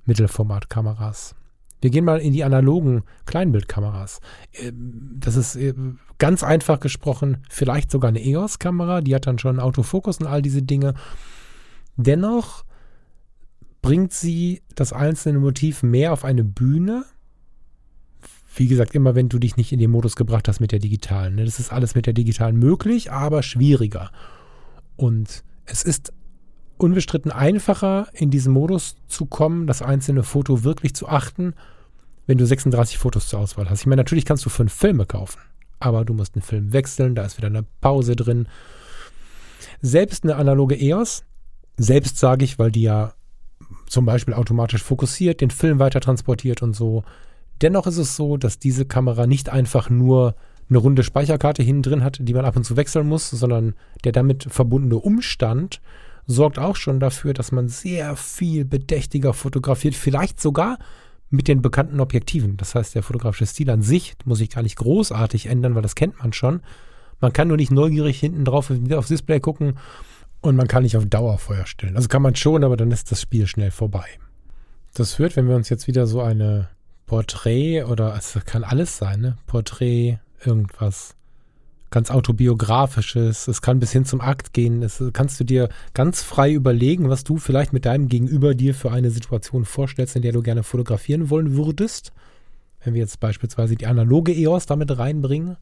A: Mittelformatkameras. Wir gehen mal in die analogen Kleinbildkameras. Ähm, das ist äh, ganz einfach gesprochen, vielleicht sogar eine EOS-Kamera, die hat dann schon Autofokus und all diese Dinge. Dennoch bringt sie das einzelne Motiv mehr auf eine Bühne. Wie gesagt, immer wenn du dich nicht in den Modus gebracht hast mit der digitalen. Ne? Das ist alles mit der digitalen möglich, aber schwieriger. Und es ist unbestritten einfacher, in diesen Modus zu kommen, das einzelne Foto wirklich zu achten wenn du 36 Fotos zur Auswahl hast. Ich meine, natürlich kannst du fünf Filme kaufen, aber du musst einen Film wechseln, da ist wieder eine Pause drin. Selbst eine analoge EOS, selbst sage ich, weil die ja zum Beispiel automatisch fokussiert, den Film weiter transportiert und so. Dennoch ist es so, dass diese Kamera nicht einfach nur eine runde Speicherkarte hinten drin hat, die man ab und zu wechseln muss, sondern der damit verbundene Umstand sorgt auch schon dafür, dass man sehr viel bedächtiger fotografiert, vielleicht sogar mit den bekannten Objektiven. Das heißt, der fotografische Stil an sich muss sich gar nicht großartig ändern, weil das kennt man schon. Man kann nur nicht neugierig hinten drauf aufs Display gucken und man kann nicht auf Dauerfeuer stellen. Also kann man schon, aber dann ist das Spiel schnell vorbei. Das führt, wenn wir uns jetzt wieder so eine Porträt oder es kann alles sein, ne? Porträt, irgendwas ganz autobiografisches. Es kann bis hin zum Akt gehen. Es kannst du dir ganz frei überlegen, was du vielleicht mit deinem Gegenüber dir für eine Situation vorstellst, in der du gerne fotografieren wollen würdest. Wenn wir jetzt beispielsweise die analoge EOS damit reinbringen,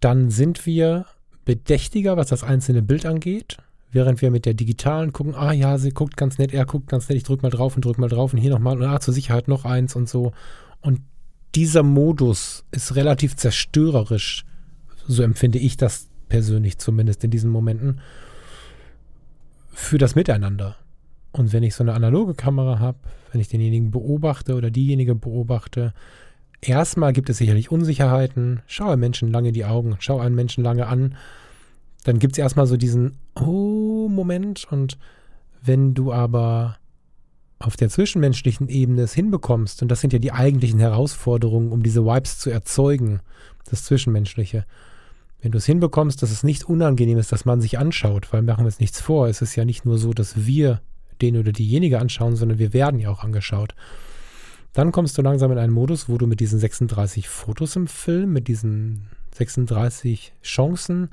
A: dann sind wir bedächtiger, was das einzelne Bild angeht. Während wir mit der digitalen gucken, ah ja, sie guckt ganz nett, er guckt ganz nett, ich drück mal drauf und drück mal drauf und hier nochmal und ah, zur Sicherheit noch eins und so. Und dieser Modus ist relativ zerstörerisch. So empfinde ich das persönlich zumindest in diesen Momenten. Für das Miteinander. Und wenn ich so eine analoge Kamera habe, wenn ich denjenigen beobachte oder diejenige beobachte, erstmal gibt es sicherlich Unsicherheiten. Schau einem Menschen lange die Augen, schau einen Menschen lange an. Dann gibt es erstmal so diesen Oh-Moment. Und wenn du aber auf der zwischenmenschlichen Ebene es hinbekommst, und das sind ja die eigentlichen Herausforderungen, um diese Vibes zu erzeugen, das Zwischenmenschliche. Wenn du es hinbekommst, dass es nicht unangenehm ist, dass man sich anschaut, weil machen wir uns nichts vor, es ist ja nicht nur so, dass wir den oder diejenige anschauen, sondern wir werden ja auch angeschaut. Dann kommst du langsam in einen Modus, wo du mit diesen 36 Fotos im Film, mit diesen 36 Chancen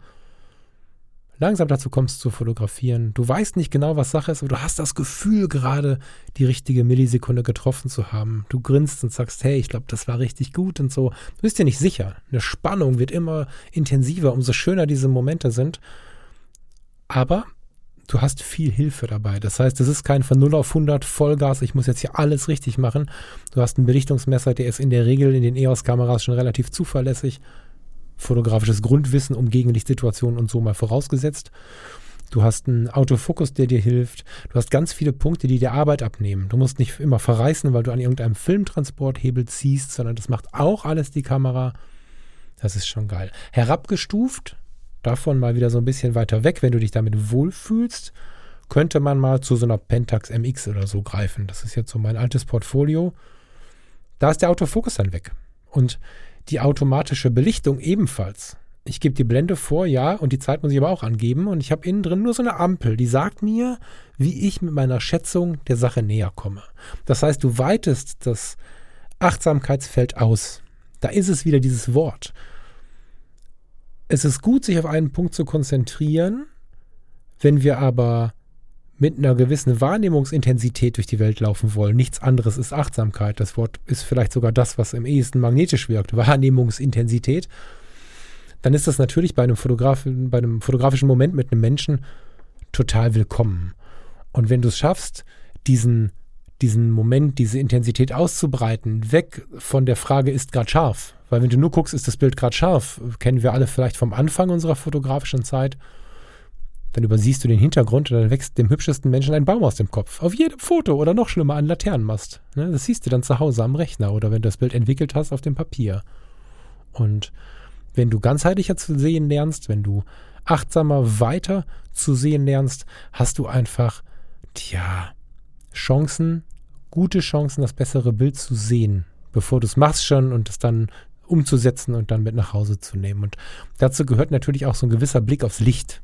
A: langsam dazu kommst zu fotografieren. Du weißt nicht genau, was Sache ist, aber du hast das Gefühl, gerade die richtige Millisekunde getroffen zu haben. Du grinst und sagst, hey, ich glaube, das war richtig gut und so. Du bist dir nicht sicher. Eine Spannung wird immer intensiver, umso schöner diese Momente sind. Aber du hast viel Hilfe dabei. Das heißt, es ist kein von 0 auf 100 Vollgas, ich muss jetzt hier alles richtig machen. Du hast ein Belichtungsmesser, der ist in der Regel in den EOS-Kameras schon relativ zuverlässig fotografisches Grundwissen um Gegenlichtsituationen und so mal vorausgesetzt. Du hast einen Autofokus, der dir hilft. Du hast ganz viele Punkte, die dir Arbeit abnehmen. Du musst nicht immer verreißen, weil du an irgendeinem Filmtransporthebel ziehst, sondern das macht auch alles die Kamera. Das ist schon geil. Herabgestuft, davon mal wieder so ein bisschen weiter weg, wenn du dich damit wohlfühlst, könnte man mal zu so einer Pentax MX oder so greifen. Das ist jetzt so mein altes Portfolio. Da ist der Autofokus dann weg. Und die automatische Belichtung ebenfalls. Ich gebe die Blende vor, ja, und die Zeit muss ich aber auch angeben. Und ich habe innen drin nur so eine Ampel, die sagt mir, wie ich mit meiner Schätzung der Sache näher komme. Das heißt, du weitest das Achtsamkeitsfeld aus. Da ist es wieder dieses Wort. Es ist gut, sich auf einen Punkt zu konzentrieren. Wenn wir aber mit einer gewissen Wahrnehmungsintensität durch die Welt laufen wollen. Nichts anderes ist Achtsamkeit. Das Wort ist vielleicht sogar das, was im ehesten magnetisch wirkt. Wahrnehmungsintensität. Dann ist das natürlich bei einem, Fotograf, bei einem fotografischen Moment mit einem Menschen total willkommen. Und wenn du es schaffst, diesen, diesen Moment, diese Intensität auszubreiten, weg von der Frage, ist gerade scharf. Weil wenn du nur guckst, ist das Bild gerade scharf, kennen wir alle vielleicht vom Anfang unserer fotografischen Zeit dann übersiehst du den Hintergrund und dann wächst dem hübschesten Menschen ein Baum aus dem Kopf. Auf jedem Foto oder noch schlimmer ein Laternenmast. Ne? Das siehst du dann zu Hause am Rechner oder wenn du das Bild entwickelt hast auf dem Papier. Und wenn du ganzheitlicher zu sehen lernst, wenn du achtsamer weiter zu sehen lernst, hast du einfach, tja, Chancen, gute Chancen, das bessere Bild zu sehen, bevor du es machst schon und es dann umzusetzen und dann mit nach Hause zu nehmen. Und dazu gehört natürlich auch so ein gewisser Blick aufs Licht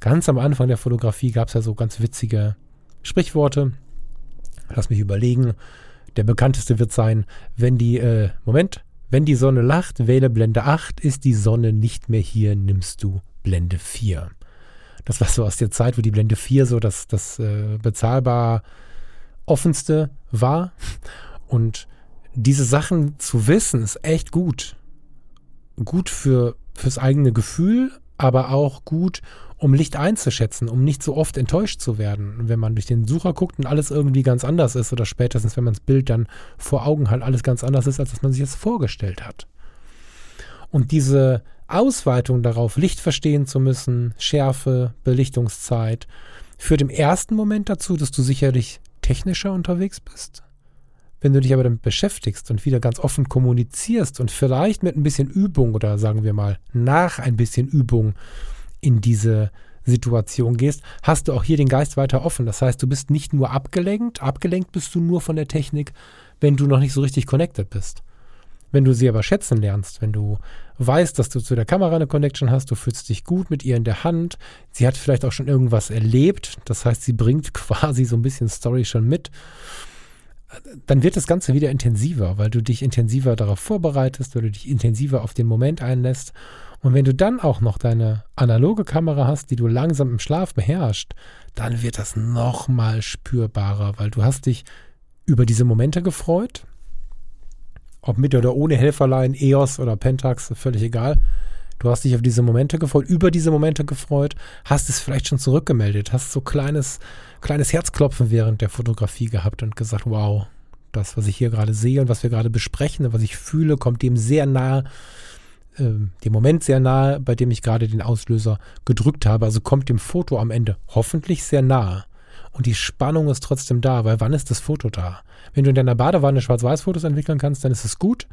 A: ganz am Anfang der Fotografie gab es ja so ganz witzige Sprichworte. Lass mich überlegen. Der bekannteste wird sein, wenn die, äh, Moment, wenn die Sonne lacht, wähle Blende 8, ist die Sonne nicht mehr hier, nimmst du Blende 4. Das war so aus der Zeit, wo die Blende 4 so das, das äh, bezahlbar offenste war. Und diese Sachen zu wissen, ist echt gut. Gut für, fürs eigene Gefühl, aber auch gut, um Licht einzuschätzen, um nicht so oft enttäuscht zu werden. Wenn man durch den Sucher guckt und alles irgendwie ganz anders ist oder spätestens, wenn man das Bild dann vor Augen hat, alles ganz anders ist, als was man sich das vorgestellt hat. Und diese Ausweitung darauf, Licht verstehen zu müssen, Schärfe, Belichtungszeit, führt im ersten Moment dazu, dass du sicherlich technischer unterwegs bist. Wenn du dich aber damit beschäftigst und wieder ganz offen kommunizierst und vielleicht mit ein bisschen Übung oder sagen wir mal nach ein bisschen Übung in diese Situation gehst, hast du auch hier den Geist weiter offen. Das heißt, du bist nicht nur abgelenkt, abgelenkt bist du nur von der Technik, wenn du noch nicht so richtig connected bist. Wenn du sie aber schätzen lernst, wenn du weißt, dass du zu der Kamera eine Connection hast, du fühlst dich gut mit ihr in der Hand, sie hat vielleicht auch schon irgendwas erlebt, das heißt, sie bringt quasi so ein bisschen Story schon mit, dann wird das Ganze wieder intensiver, weil du dich intensiver darauf vorbereitest, weil du dich intensiver auf den Moment einlässt und wenn du dann auch noch deine analoge Kamera hast, die du langsam im Schlaf beherrschst, dann wird das nochmal spürbarer, weil du hast dich über diese Momente gefreut. Ob mit oder ohne Helferlein, EOS oder Pentax, völlig egal. Du hast dich auf diese Momente gefreut, über diese Momente gefreut, hast es vielleicht schon zurückgemeldet, hast so kleines, kleines Herzklopfen während der Fotografie gehabt und gesagt, wow, das, was ich hier gerade sehe und was wir gerade besprechen und was ich fühle, kommt dem sehr nahe äh, dem Moment sehr nahe, bei dem ich gerade den Auslöser gedrückt habe. Also kommt dem Foto am Ende hoffentlich sehr nahe. Und die Spannung ist trotzdem da, weil wann ist das Foto da? Wenn du in deiner Badewanne Schwarz-Weiß-Fotos entwickeln kannst, dann ist es gut.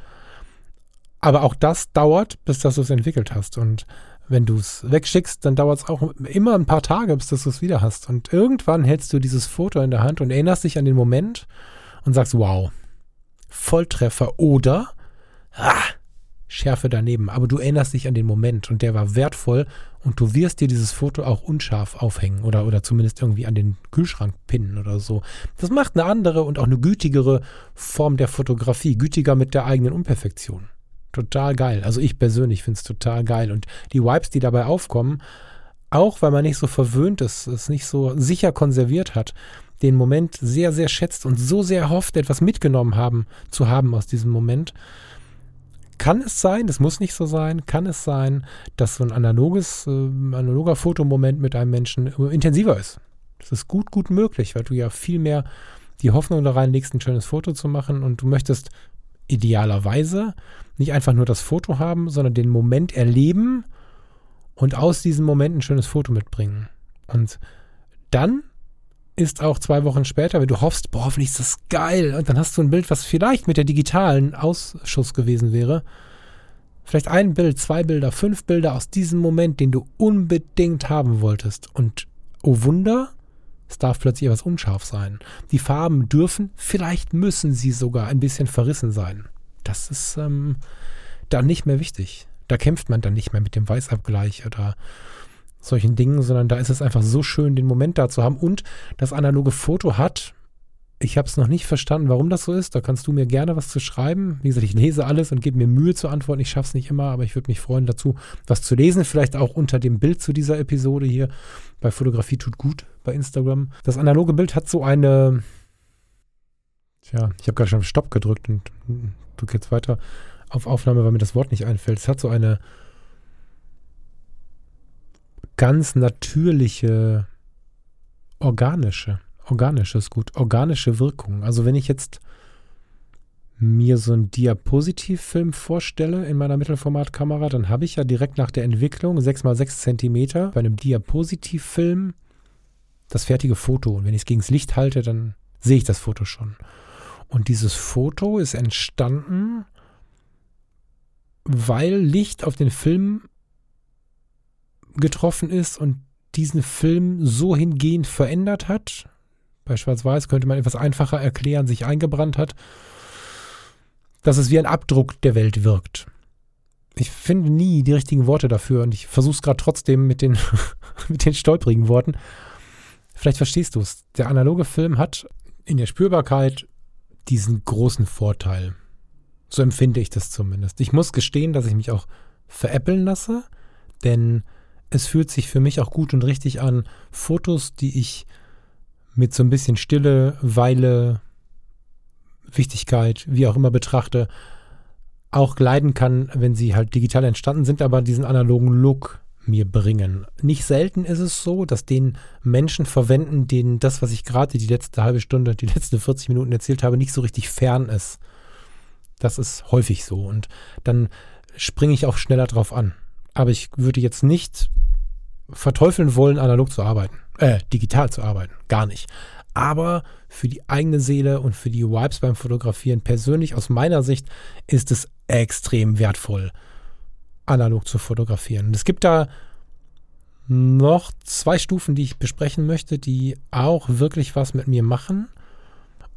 A: Aber auch das dauert, bis dass du es entwickelt hast. Und wenn du es wegschickst, dann dauert es auch immer ein paar Tage, bis dass du es wieder hast. Und irgendwann hältst du dieses Foto in der Hand und erinnerst dich an den Moment und sagst, wow, Volltreffer oder, ah, Schärfe daneben. Aber du erinnerst dich an den Moment und der war wertvoll und du wirst dir dieses Foto auch unscharf aufhängen oder, oder zumindest irgendwie an den Kühlschrank pinnen oder so. Das macht eine andere und auch eine gütigere Form der Fotografie, gütiger mit der eigenen Unperfektion. Total geil. Also ich persönlich finde es total geil. Und die Wipes, die dabei aufkommen, auch weil man nicht so verwöhnt ist, es nicht so sicher konserviert hat, den Moment sehr, sehr schätzt und so sehr hofft, etwas mitgenommen haben zu haben aus diesem Moment, kann es sein, das muss nicht so sein, kann es sein, dass so ein analoges, äh, analoger Fotomoment mit einem Menschen intensiver ist. Das ist gut, gut möglich, weil du ja viel mehr die Hoffnung da reinlegst, ein schönes Foto zu machen und du möchtest idealerweise nicht einfach nur das Foto haben, sondern den Moment erleben und aus diesem Moment ein schönes Foto mitbringen. Und dann ist auch zwei Wochen später, wenn du hoffst, boah, hoffentlich ist das geil, und dann hast du ein Bild, was vielleicht mit der digitalen Ausschuss gewesen wäre. Vielleicht ein Bild, zwei Bilder, fünf Bilder aus diesem Moment, den du unbedingt haben wolltest. Und oh Wunder, es darf plötzlich etwas unscharf sein. Die Farben dürfen, vielleicht müssen sie sogar ein bisschen verrissen sein. Das ist ähm, dann nicht mehr wichtig. Da kämpft man dann nicht mehr mit dem Weißabgleich oder solchen Dingen, sondern da ist es einfach so schön, den Moment da zu haben. Und das analoge Foto hat, ich habe es noch nicht verstanden, warum das so ist. Da kannst du mir gerne was zu schreiben. Wie gesagt, ich lese alles und gebe mir Mühe zu antworten. Ich schaffe es nicht immer, aber ich würde mich freuen dazu, was zu lesen. Vielleicht auch unter dem Bild zu dieser Episode hier bei Fotografie tut gut bei Instagram. Das analoge Bild hat so eine, tja, ich habe gerade schon auf Stopp gedrückt und drücke jetzt weiter auf Aufnahme, weil mir das Wort nicht einfällt. Es hat so eine ganz natürliche, organische, organisches gut, organische Wirkung. Also wenn ich jetzt mir so einen Diapositivfilm vorstelle in meiner Mittelformatkamera, dann habe ich ja direkt nach der Entwicklung 6x6 cm bei einem Diapositivfilm das fertige Foto. Und wenn ich es gegen das Licht halte, dann sehe ich das Foto schon. Und dieses Foto ist entstanden, weil Licht auf den Film getroffen ist und diesen Film so hingehend verändert hat. Bei Schwarz-Weiß könnte man etwas einfacher erklären, sich eingebrannt hat, dass es wie ein Abdruck der Welt wirkt. Ich finde nie die richtigen Worte dafür und ich versuche es gerade trotzdem mit den, mit den stolprigen Worten. Vielleicht verstehst du es. Der analoge Film hat in der Spürbarkeit diesen großen Vorteil. So empfinde ich das zumindest. Ich muss gestehen, dass ich mich auch veräppeln lasse, denn es fühlt sich für mich auch gut und richtig an, Fotos, die ich mit so ein bisschen Stille, Weile, Wichtigkeit, wie auch immer betrachte, auch gleiten kann, wenn sie halt digital entstanden sind, aber diesen analogen Look mir bringen. Nicht selten ist es so, dass den Menschen verwenden, denen das, was ich gerade die letzte halbe Stunde, die letzten 40 Minuten erzählt habe, nicht so richtig fern ist. Das ist häufig so und dann springe ich auch schneller drauf an. Aber ich würde jetzt nicht verteufeln wollen, analog zu arbeiten, äh, digital zu arbeiten, gar nicht. Aber für die eigene Seele und für die Vibes beim Fotografieren persönlich aus meiner Sicht ist es extrem wertvoll, analog zu fotografieren. Und es gibt da noch zwei Stufen, die ich besprechen möchte, die auch wirklich was mit mir machen.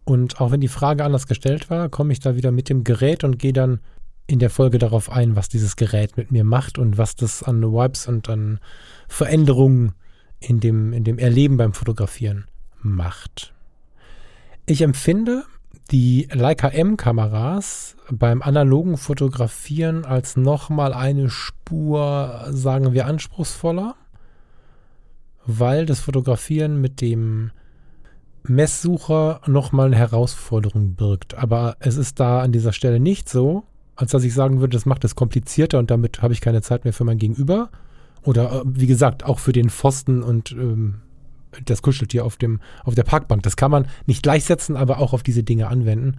A: Und auch wenn die Frage anders gestellt war, komme ich da wieder mit dem Gerät und gehe dann in der Folge darauf ein, was dieses Gerät mit mir macht und was das an Vibes und an Veränderungen in dem, in dem Erleben beim Fotografieren macht. Ich empfinde die Leica M-Kameras beim analogen Fotografieren als nochmal eine Spur, sagen wir, anspruchsvoller, weil das Fotografieren mit dem Messsucher nochmal eine Herausforderung birgt. Aber es ist da an dieser Stelle nicht so, als dass ich sagen würde, das macht es komplizierter und damit habe ich keine Zeit mehr für mein Gegenüber. Oder äh, wie gesagt, auch für den Pfosten und ähm, das Kuscheltier auf, dem, auf der Parkbank. Das kann man nicht gleichsetzen, aber auch auf diese Dinge anwenden.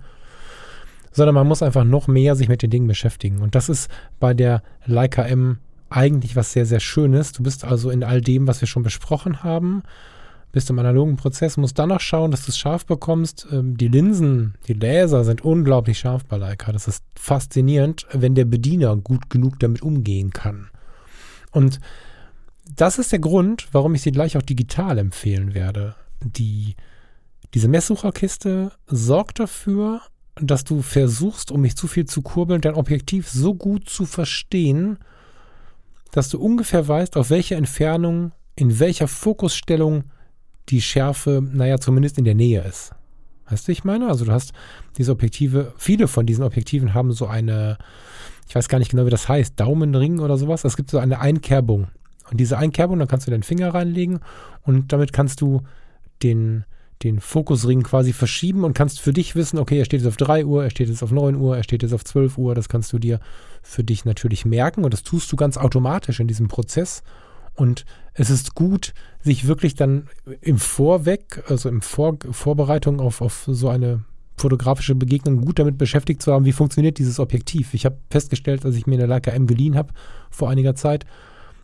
A: Sondern man muss einfach noch mehr sich mit den Dingen beschäftigen. Und das ist bei der Leica M eigentlich was sehr, sehr Schönes. Du bist also in all dem, was wir schon besprochen haben, bist im analogen Prozess, musst dann noch schauen, dass du es scharf bekommst. Ähm, die Linsen, die Laser sind unglaublich scharf bei Leica. Das ist faszinierend, wenn der Bediener gut genug damit umgehen kann. Und das ist der Grund, warum ich sie gleich auch digital empfehlen werde. Die, diese Messsucherkiste sorgt dafür, dass du versuchst, um nicht zu viel zu kurbeln, dein Objektiv so gut zu verstehen, dass du ungefähr weißt, auf welche Entfernung, in welcher Fokusstellung die Schärfe, naja, zumindest in der Nähe ist. Weißt du, ich meine? Also du hast diese Objektive, viele von diesen Objektiven haben so eine, ich weiß gar nicht genau, wie das heißt, Daumenring oder sowas. Es gibt so eine Einkerbung und diese Einkerbung, da kannst du deinen Finger reinlegen und damit kannst du den, den Fokusring quasi verschieben und kannst für dich wissen, okay, er steht jetzt auf 3 Uhr, er steht jetzt auf 9 Uhr, er steht jetzt auf 12 Uhr. Das kannst du dir für dich natürlich merken und das tust du ganz automatisch in diesem Prozess. Und es ist gut, sich wirklich dann im Vorweg, also im Vor Vorbereitung auf, auf so eine fotografische Begegnung gut damit beschäftigt zu haben, wie funktioniert dieses Objektiv. Ich habe festgestellt, als ich mir eine Leica M geliehen habe vor einiger Zeit,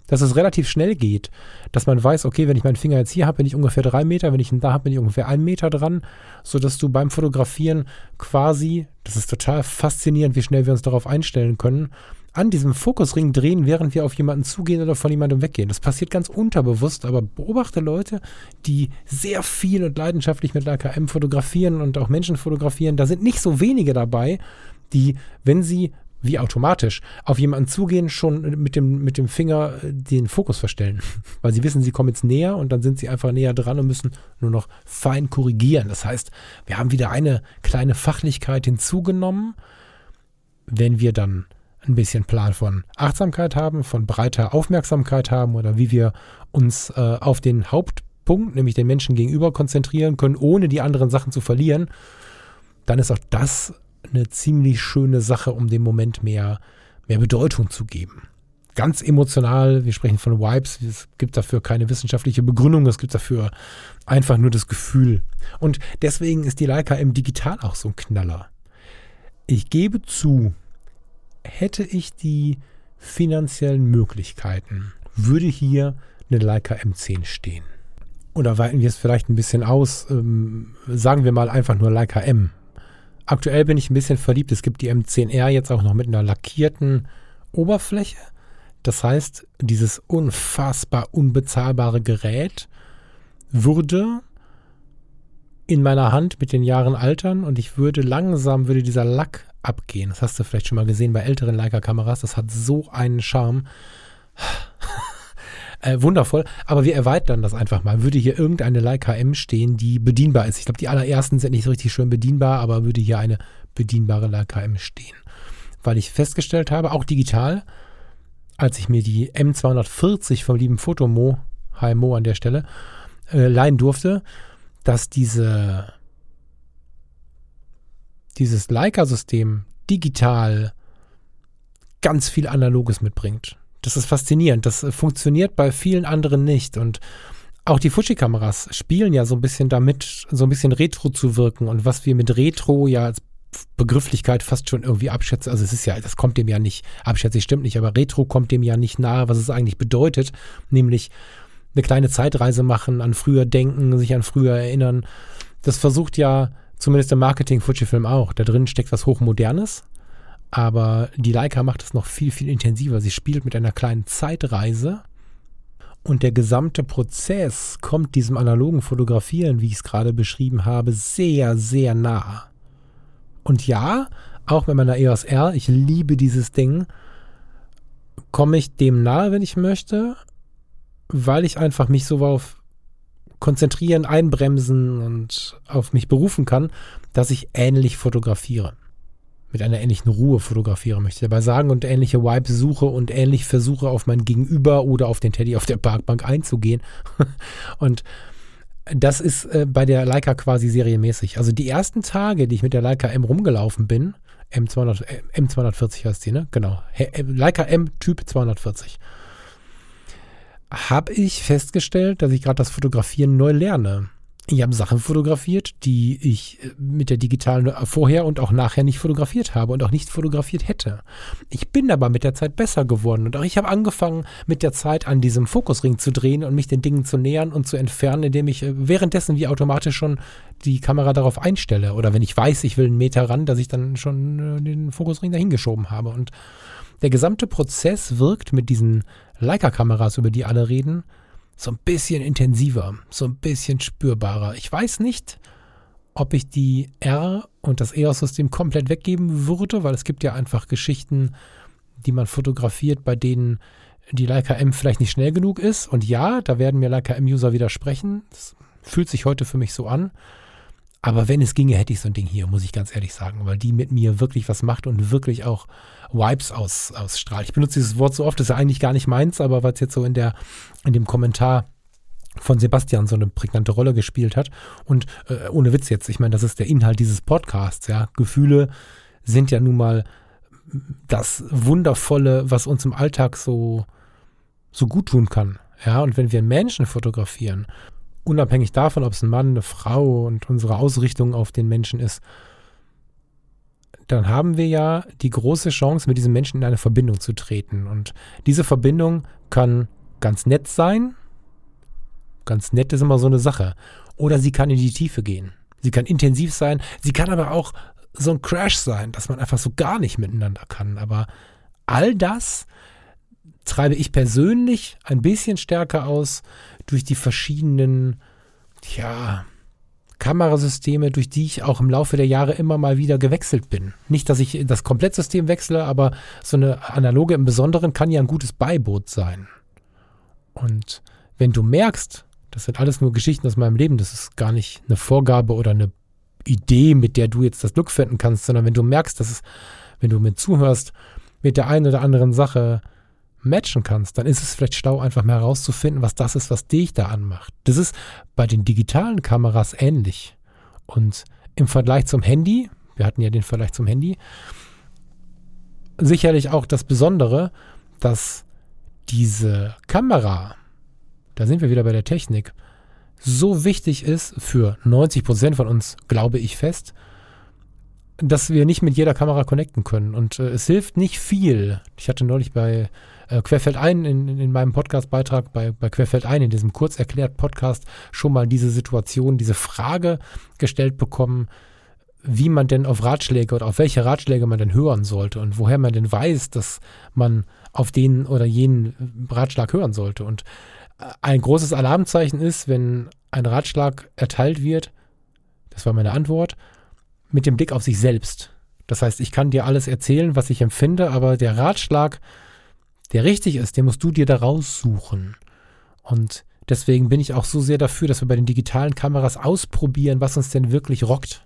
A: dass es relativ schnell geht, dass man weiß, okay, wenn ich meinen Finger jetzt hier habe, bin ich ungefähr drei Meter, wenn ich ihn da habe, bin ich ungefähr einen Meter dran, sodass du beim Fotografieren quasi, das ist total faszinierend, wie schnell wir uns darauf einstellen können, an diesem Fokusring drehen, während wir auf jemanden zugehen oder von jemandem weggehen. Das passiert ganz unterbewusst, aber beobachte Leute, die sehr viel und leidenschaftlich mit Leica M fotografieren und auch Menschen fotografieren. Da sind nicht so wenige dabei, die, wenn sie wie automatisch auf jemanden zugehen, schon mit dem, mit dem Finger äh, den Fokus verstellen. Weil sie wissen, sie kommen jetzt näher und dann sind sie einfach näher dran und müssen nur noch fein korrigieren. Das heißt, wir haben wieder eine kleine Fachlichkeit hinzugenommen, wenn wir dann ein bisschen Plan von Achtsamkeit haben, von breiter Aufmerksamkeit haben oder wie wir uns äh, auf den Hauptpunkt, nämlich den Menschen gegenüber, konzentrieren können, ohne die anderen Sachen zu verlieren, dann ist auch das eine ziemlich schöne Sache, um dem Moment mehr, mehr Bedeutung zu geben. Ganz emotional, wir sprechen von Vibes, es gibt dafür keine wissenschaftliche Begründung, es gibt dafür einfach nur das Gefühl. Und deswegen ist die Leica M digital auch so ein Knaller. Ich gebe zu, hätte ich die finanziellen Möglichkeiten, würde hier eine Leica M10 stehen. Oder weiten wir es vielleicht ein bisschen aus, ähm, sagen wir mal einfach nur Leica M. Aktuell bin ich ein bisschen verliebt. Es gibt die M10R jetzt auch noch mit einer lackierten Oberfläche. Das heißt, dieses unfassbar unbezahlbare Gerät würde in meiner Hand mit den Jahren altern und ich würde langsam, würde dieser Lack abgehen. Das hast du vielleicht schon mal gesehen bei älteren Leica-Kameras. Das hat so einen Charme. Äh, wundervoll, aber wir erweitern das einfach mal. Würde hier irgendeine Leica M stehen, die bedienbar ist. Ich glaube, die allerersten sind nicht so richtig schön bedienbar, aber würde hier eine bedienbare Leica M stehen. Weil ich festgestellt habe, auch digital, als ich mir die M240 vom lieben Fotomo, HMO an der Stelle, äh, leihen durfte, dass diese dieses Leica-System digital ganz viel Analoges mitbringt. Das ist faszinierend. Das äh, funktioniert bei vielen anderen nicht. Und auch die Fuji-Kameras spielen ja so ein bisschen damit, so ein bisschen Retro zu wirken. Und was wir mit Retro ja als Begrifflichkeit fast schon irgendwie abschätzen. Also es ist ja, das kommt dem ja nicht, abschätzig stimmt nicht, aber Retro kommt dem ja nicht nahe, was es eigentlich bedeutet. Nämlich eine kleine Zeitreise machen, an früher denken, sich an früher erinnern. Das versucht ja zumindest der Marketing Fujifilm auch. Da drin steckt was Hochmodernes, aber die Leica macht es noch viel, viel intensiver. Sie spielt mit einer kleinen Zeitreise und der gesamte Prozess kommt diesem analogen Fotografieren, wie ich es gerade beschrieben habe, sehr, sehr nah. Und ja, auch mit meiner EOS R, ich liebe dieses Ding, komme ich dem nahe, wenn ich möchte, weil ich einfach mich so auf konzentrieren, einbremsen und auf mich berufen kann, dass ich ähnlich fotografiere. Mit einer ähnlichen Ruhe fotografiere, möchte ich dabei sagen, und ähnliche Vibes suche und ähnlich versuche, auf mein Gegenüber oder auf den Teddy auf der Parkbank einzugehen. und das ist äh, bei der Leica quasi serienmäßig. Also die ersten Tage, die ich mit der Leica M rumgelaufen bin, M200, äh, M240 heißt die, ne? Genau. Leica M Typ 240 habe ich festgestellt, dass ich gerade das Fotografieren neu lerne. Ich habe Sachen fotografiert, die ich äh, mit der digitalen äh, vorher und auch nachher nicht fotografiert habe und auch nicht fotografiert hätte. Ich bin aber mit der Zeit besser geworden und auch ich habe angefangen, mit der Zeit an diesem Fokusring zu drehen und mich den Dingen zu nähern und zu entfernen, indem ich äh, währenddessen wie automatisch schon die Kamera darauf einstelle. Oder wenn ich weiß, ich will einen Meter ran, dass ich dann schon den Fokusring dahin geschoben habe. Und der gesamte Prozess wirkt mit diesen Leica-Kameras, über die alle reden, so ein bisschen intensiver, so ein bisschen spürbarer. Ich weiß nicht, ob ich die R und das EOS-System komplett weggeben würde, weil es gibt ja einfach Geschichten, die man fotografiert, bei denen die Leica M vielleicht nicht schnell genug ist. Und ja, da werden mir Leica M-User widersprechen. Das fühlt sich heute für mich so an. Aber wenn es ginge, hätte ich so ein Ding hier, muss ich ganz ehrlich sagen, weil die mit mir wirklich was macht und wirklich auch Vibes aus, ausstrahlt. Ich benutze dieses Wort so oft, das ist ja eigentlich gar nicht meins, aber weil es jetzt so in der, in dem Kommentar von Sebastian so eine prägnante Rolle gespielt hat. Und äh, ohne Witz jetzt, ich meine, das ist der Inhalt dieses Podcasts, ja. Gefühle sind ja nun mal das Wundervolle, was uns im Alltag so, so gut tun kann. Ja, und wenn wir Menschen fotografieren unabhängig davon, ob es ein Mann, eine Frau und unsere Ausrichtung auf den Menschen ist, dann haben wir ja die große Chance, mit diesem Menschen in eine Verbindung zu treten. Und diese Verbindung kann ganz nett sein. Ganz nett ist immer so eine Sache. Oder sie kann in die Tiefe gehen. Sie kann intensiv sein. Sie kann aber auch so ein Crash sein, dass man einfach so gar nicht miteinander kann. Aber all das treibe ich persönlich ein bisschen stärker aus durch die verschiedenen, ja, Kamerasysteme, durch die ich auch im Laufe der Jahre immer mal wieder gewechselt bin. Nicht, dass ich das Komplettsystem wechsle, aber so eine analoge im Besonderen kann ja ein gutes Beiboot sein. Und wenn du merkst, das sind alles nur Geschichten aus meinem Leben, das ist gar nicht eine Vorgabe oder eine Idee, mit der du jetzt das Glück finden kannst, sondern wenn du merkst, dass es, wenn du mir zuhörst, mit der einen oder anderen Sache matchen kannst, dann ist es vielleicht schlau, einfach mal herauszufinden, was das ist, was dich da anmacht. Das ist bei den digitalen Kameras ähnlich. Und im Vergleich zum Handy, wir hatten ja den Vergleich zum Handy, sicherlich auch das Besondere, dass diese Kamera, da sind wir wieder bei der Technik, so wichtig ist für 90 Prozent von uns, glaube ich fest, dass wir nicht mit jeder Kamera connecten können. Und äh, es hilft nicht viel. Ich hatte neulich bei äh, Querfeld ein in, in meinem Podcastbeitrag bei, bei Querfeld ein, in diesem kurz erklärt Podcast, schon mal diese Situation, diese Frage gestellt bekommen, wie man denn auf Ratschläge oder auf welche Ratschläge man denn hören sollte und woher man denn weiß, dass man auf den oder jenen Ratschlag hören sollte. Und äh, ein großes Alarmzeichen ist, wenn ein Ratschlag erteilt wird, das war meine Antwort, mit dem Blick auf sich selbst. Das heißt, ich kann dir alles erzählen, was ich empfinde, aber der Ratschlag, der richtig ist, den musst du dir da raussuchen. Und deswegen bin ich auch so sehr dafür, dass wir bei den digitalen Kameras ausprobieren, was uns denn wirklich rockt.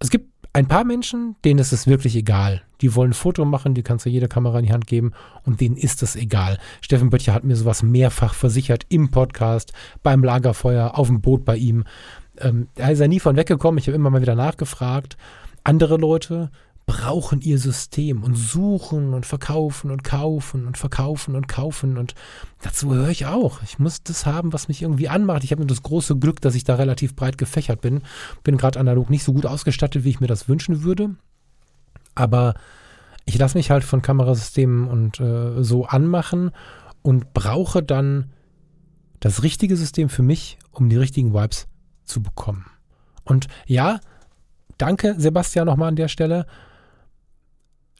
A: Es gibt ein paar Menschen, denen ist es wirklich egal. Die wollen ein Foto machen, die kannst du jede Kamera in die Hand geben und denen ist es egal. Steffen Böttcher hat mir sowas mehrfach versichert im Podcast, beim Lagerfeuer, auf dem Boot bei ihm. Ähm, da ist er nie von weggekommen. Ich habe immer mal wieder nachgefragt. Andere Leute brauchen ihr System und suchen und verkaufen und kaufen und verkaufen und kaufen und dazu höre ich auch. Ich muss das haben, was mich irgendwie anmacht. Ich habe das große Glück, dass ich da relativ breit gefächert bin. Bin gerade analog nicht so gut ausgestattet, wie ich mir das wünschen würde. Aber ich lasse mich halt von Kamerasystemen und äh, so anmachen und brauche dann das richtige System für mich, um die richtigen Vibes zu bekommen. Und ja, danke Sebastian nochmal an der Stelle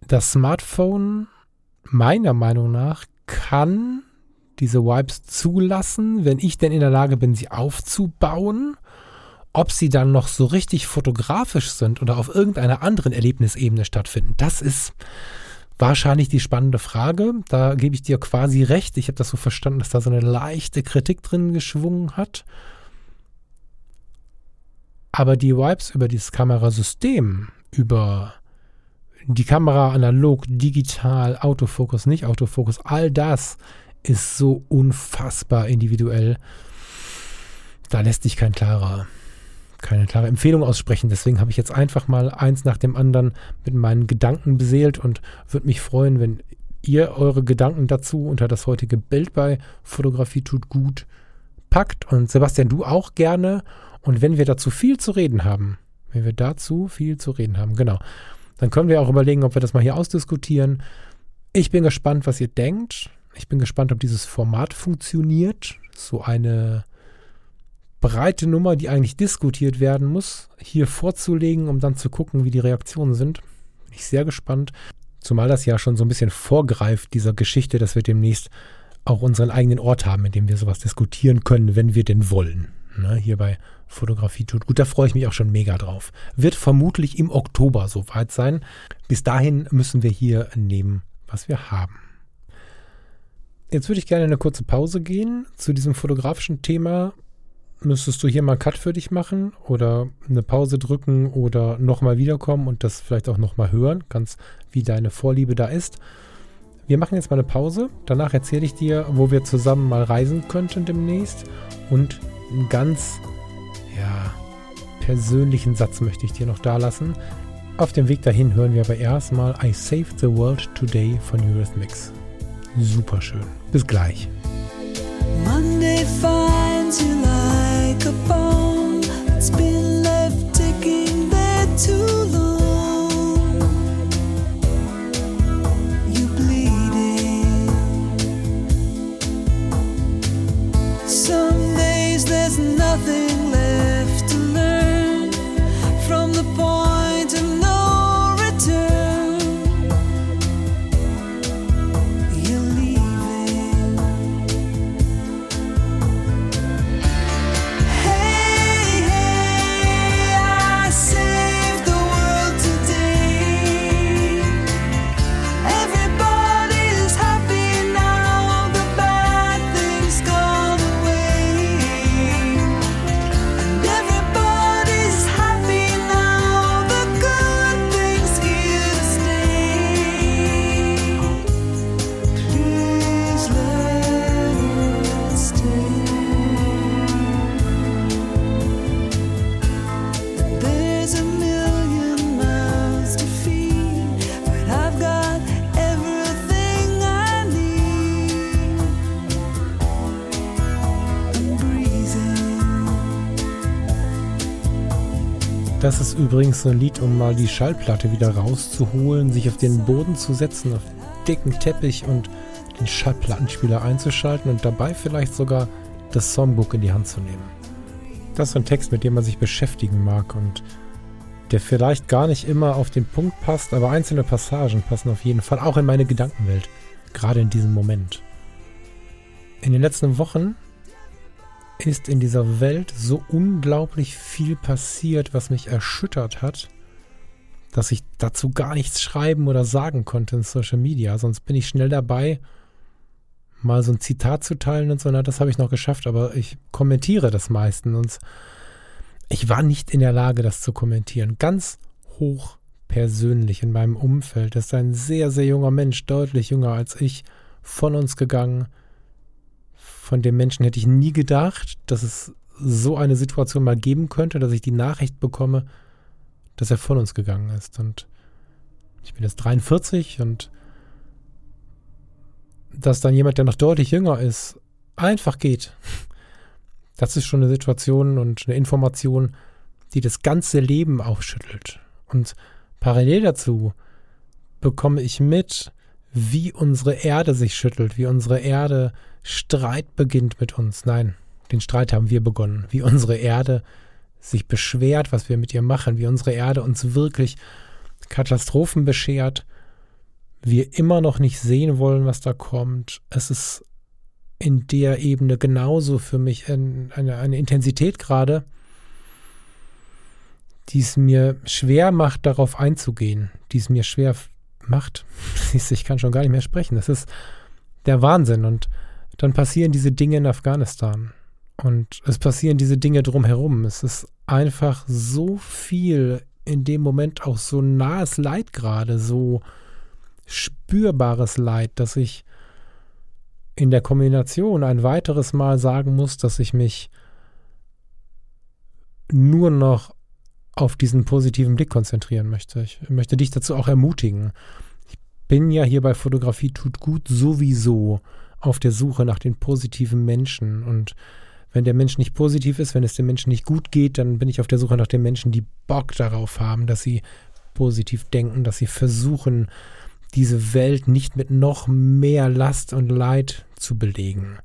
A: das Smartphone meiner Meinung nach kann diese Wipes zulassen, wenn ich denn in der Lage bin, sie aufzubauen. Ob sie dann noch so richtig fotografisch sind oder auf irgendeiner anderen Erlebnisebene stattfinden, das ist wahrscheinlich die spannende Frage. Da gebe ich dir quasi recht. Ich habe das so verstanden, dass da so eine leichte Kritik drin geschwungen hat. Aber die Wipes über dieses Kamerasystem, über die Kamera analog, digital, Autofokus, nicht Autofokus, all das ist so unfassbar individuell. Da lässt sich kein klarer, keine klare Empfehlung aussprechen. Deswegen habe ich jetzt einfach mal eins nach dem anderen mit meinen Gedanken beseelt und würde mich freuen, wenn ihr eure Gedanken dazu unter das heutige Bild bei Fotografie tut gut packt. Und Sebastian, du auch gerne. Und wenn wir dazu viel zu reden haben, wenn wir dazu viel zu reden haben, genau, dann können wir auch überlegen, ob wir das mal hier ausdiskutieren. Ich bin gespannt, was ihr denkt. Ich bin gespannt, ob dieses Format funktioniert. So eine breite Nummer, die eigentlich diskutiert werden muss, hier vorzulegen, um dann zu gucken, wie die Reaktionen sind. Bin ich sehr gespannt. Zumal das ja schon so ein bisschen vorgreift dieser Geschichte, dass wir demnächst auch unseren eigenen Ort haben, in dem wir sowas diskutieren können, wenn wir denn wollen. Ne, hier bei Fotografie tut gut. Da freue ich mich auch schon mega drauf. Wird vermutlich im Oktober soweit sein. Bis dahin müssen wir hier nehmen, was wir haben. Jetzt würde ich gerne eine kurze Pause gehen. Zu diesem fotografischen Thema müsstest du hier mal einen Cut für dich machen oder eine Pause drücken oder nochmal wiederkommen und das vielleicht auch nochmal hören. Ganz wie deine Vorliebe da ist. Wir machen jetzt mal eine Pause. Danach erzähle ich dir, wo wir zusammen mal reisen könnten demnächst und einen ganz, ja, persönlichen Satz möchte ich dir noch da lassen. Auf dem Weg dahin hören wir aber erstmal I Saved the World Today von Eurythmics. Super schön. Bis gleich. Monday finds you like a bomb. It's been left ticking there too Some days there's nothing übrigens so ein Lied, um mal die Schallplatte wieder rauszuholen, sich auf den Boden zu setzen, auf dicken Teppich und den Schallplattenspieler einzuschalten und dabei vielleicht sogar das Songbook in die Hand zu nehmen. Das ist so ein Text, mit dem man sich beschäftigen mag und der vielleicht gar nicht immer auf den Punkt passt, aber einzelne Passagen passen auf jeden Fall auch in meine Gedankenwelt, gerade in diesem Moment. In den letzten Wochen ist in dieser Welt so unglaublich viel passiert, was mich erschüttert hat, dass ich dazu gar nichts schreiben oder sagen konnte in Social Media. Sonst bin ich schnell dabei, mal so ein Zitat zu teilen und so, na, das habe ich noch geschafft, aber ich kommentiere das meistens. Ich war nicht in der Lage, das zu kommentieren. Ganz hoch persönlich in meinem Umfeld ist ein sehr, sehr junger Mensch, deutlich jünger als ich, von uns gegangen. Von dem Menschen hätte ich nie gedacht, dass es so eine Situation mal geben könnte, dass ich die Nachricht bekomme, dass er von uns gegangen ist. Und ich bin jetzt 43 und dass dann jemand, der noch deutlich jünger ist, einfach geht. Das ist schon eine Situation und eine Information, die das ganze Leben aufschüttelt. Und parallel dazu bekomme ich mit, wie unsere Erde sich schüttelt, wie unsere Erde Streit beginnt mit uns. Nein, den Streit haben wir begonnen. Wie unsere Erde sich beschwert, was wir mit ihr machen, wie unsere Erde uns wirklich Katastrophen beschert, wir immer noch nicht sehen wollen, was da kommt. Es ist in der Ebene genauso für mich eine, eine Intensität gerade, die es mir schwer macht, darauf einzugehen, die es mir schwer macht. Ich kann schon gar nicht mehr sprechen. Das ist der Wahnsinn. Und dann passieren diese Dinge in Afghanistan. Und es passieren diese Dinge drumherum. Es ist einfach so viel in dem Moment auch so nahes Leid gerade, so spürbares Leid, dass ich in der Kombination ein weiteres Mal sagen muss, dass ich mich nur noch auf diesen positiven Blick konzentrieren möchte. Ich möchte dich dazu auch ermutigen. Ich bin ja hier bei Fotografie tut gut sowieso auf der Suche nach den positiven Menschen und wenn der Mensch nicht positiv ist, wenn es dem Menschen nicht gut geht, dann bin ich auf der Suche nach den Menschen, die Bock darauf haben, dass sie positiv denken, dass sie versuchen, diese Welt nicht mit noch mehr Last und Leid zu belegen.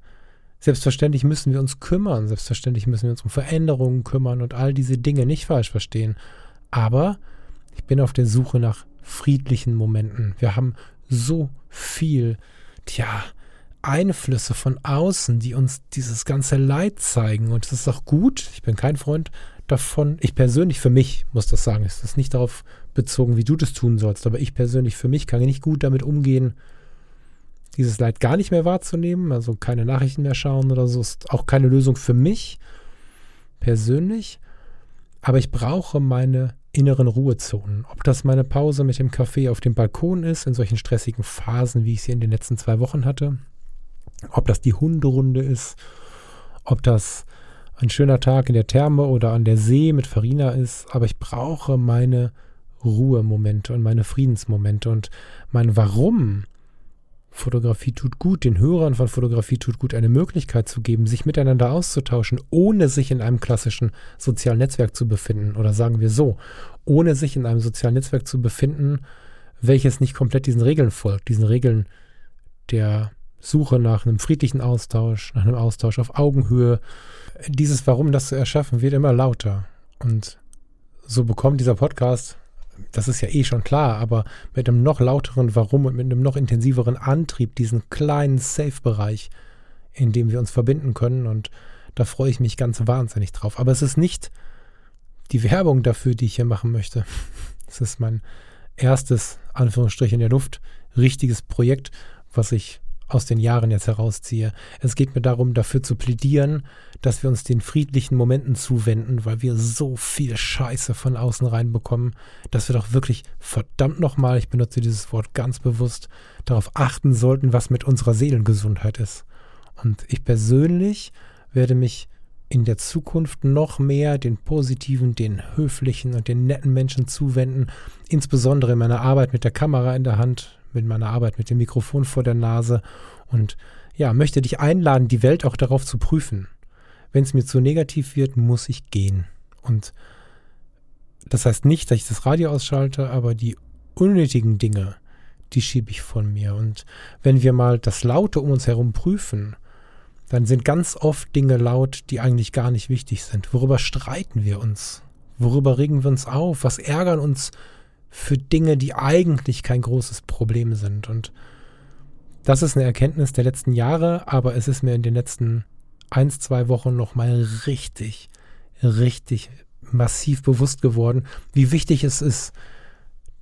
A: Selbstverständlich müssen wir uns kümmern, selbstverständlich müssen wir uns um Veränderungen kümmern und all diese Dinge nicht falsch verstehen. Aber ich bin auf der Suche nach friedlichen Momenten. Wir haben so viel, tja, Einflüsse von außen, die uns dieses ganze Leid zeigen. Und es ist auch gut. Ich bin kein Freund davon. Ich persönlich für mich muss das sagen. Es ist nicht darauf bezogen, wie du das tun sollst. Aber ich persönlich für mich kann nicht gut damit umgehen, dieses Leid gar nicht mehr wahrzunehmen. Also keine Nachrichten mehr schauen oder so. Ist auch keine Lösung für mich persönlich. Aber ich brauche meine inneren Ruhezonen. Ob das meine Pause mit dem Kaffee auf dem Balkon ist, in solchen stressigen Phasen, wie ich sie in den letzten zwei Wochen hatte, ob das die Hunderunde ist, ob das ein schöner Tag in der Therme oder an der See mit Farina ist, aber ich brauche meine Ruhemomente und meine Friedensmomente und mein Warum. Fotografie tut gut, den Hörern von Fotografie tut gut, eine Möglichkeit zu geben, sich miteinander auszutauschen, ohne sich in einem klassischen sozialen Netzwerk zu befinden. Oder sagen wir so, ohne sich in einem sozialen Netzwerk zu befinden, welches nicht komplett diesen Regeln folgt, diesen Regeln der Suche nach einem friedlichen Austausch, nach einem Austausch auf Augenhöhe. Dieses Warum, das zu erschaffen, wird immer lauter. Und so bekommt dieser Podcast, das ist ja eh schon klar, aber mit einem noch lauteren Warum und mit einem noch intensiveren Antrieb diesen kleinen Safe-Bereich, in dem wir uns verbinden können. Und da freue ich mich ganz wahnsinnig drauf. Aber es ist nicht die Werbung dafür, die ich hier machen möchte. Es ist mein erstes, Anführungsstrich in der Luft, richtiges Projekt, was ich aus den Jahren jetzt herausziehe. Es geht mir darum, dafür zu plädieren, dass wir uns den friedlichen Momenten zuwenden, weil wir so viel Scheiße von außen reinbekommen, dass wir doch wirklich verdammt nochmal, ich benutze dieses Wort ganz bewusst, darauf achten sollten, was mit unserer Seelengesundheit ist. Und ich persönlich werde mich in der Zukunft noch mehr den positiven, den höflichen und den netten Menschen zuwenden, insbesondere in meiner Arbeit mit der Kamera in der Hand, mit meiner Arbeit mit dem Mikrofon vor der Nase und ja, möchte dich einladen, die Welt auch darauf zu prüfen. Wenn es mir zu negativ wird, muss ich gehen. Und das heißt nicht, dass ich das Radio ausschalte, aber die unnötigen Dinge, die schiebe ich von mir. Und wenn wir mal das Laute um uns herum prüfen, dann sind ganz oft Dinge laut, die eigentlich gar nicht wichtig sind. Worüber streiten wir uns? Worüber regen wir uns auf? Was ärgern uns für Dinge, die eigentlich kein großes Problem sind. Und das ist eine Erkenntnis der letzten Jahre, aber es ist mir in den letzten ein, zwei Wochen nochmal richtig, richtig massiv bewusst geworden, wie wichtig es ist,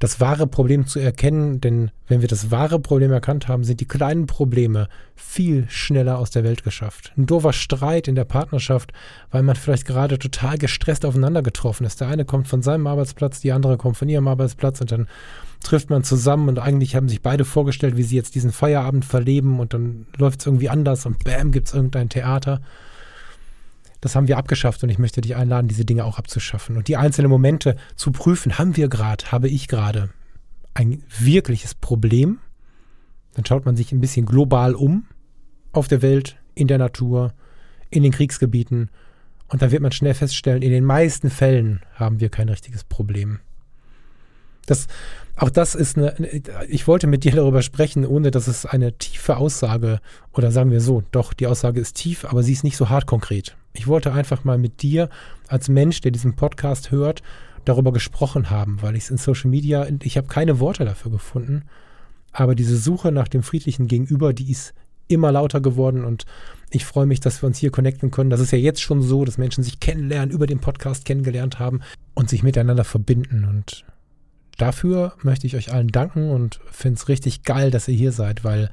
A: das wahre Problem zu erkennen, denn wenn wir das wahre Problem erkannt haben, sind die kleinen Probleme viel schneller aus der Welt geschafft. Ein doofer Streit in der Partnerschaft, weil man vielleicht gerade total gestresst aufeinander getroffen ist. Der eine kommt von seinem Arbeitsplatz, die andere kommt von ihrem Arbeitsplatz und dann trifft man zusammen und eigentlich haben sich beide vorgestellt, wie sie jetzt diesen Feierabend verleben und dann läuft es irgendwie anders und bam, gibt es irgendein Theater. Das haben wir abgeschafft und ich möchte dich einladen, diese Dinge auch abzuschaffen und die einzelnen Momente zu prüfen. Haben wir gerade, habe ich gerade ein wirkliches Problem? Dann schaut man sich ein bisschen global um auf der Welt, in der Natur, in den Kriegsgebieten und dann wird man schnell feststellen, in den meisten Fällen haben wir kein richtiges Problem. Das, auch das ist eine, ich wollte mit dir darüber sprechen, ohne dass es eine tiefe Aussage oder sagen wir so, doch, die Aussage ist tief, aber sie ist nicht so hart konkret. Ich wollte einfach mal mit dir als Mensch, der diesen Podcast hört, darüber gesprochen haben, weil ich es in Social Media, ich habe keine Worte dafür gefunden, aber diese Suche nach dem friedlichen Gegenüber, die ist immer lauter geworden und ich freue mich, dass wir uns hier connecten können. Das ist ja jetzt schon so, dass Menschen sich kennenlernen, über den Podcast kennengelernt haben und sich miteinander verbinden. Und dafür möchte ich euch allen danken und finde es richtig geil, dass ihr hier seid, weil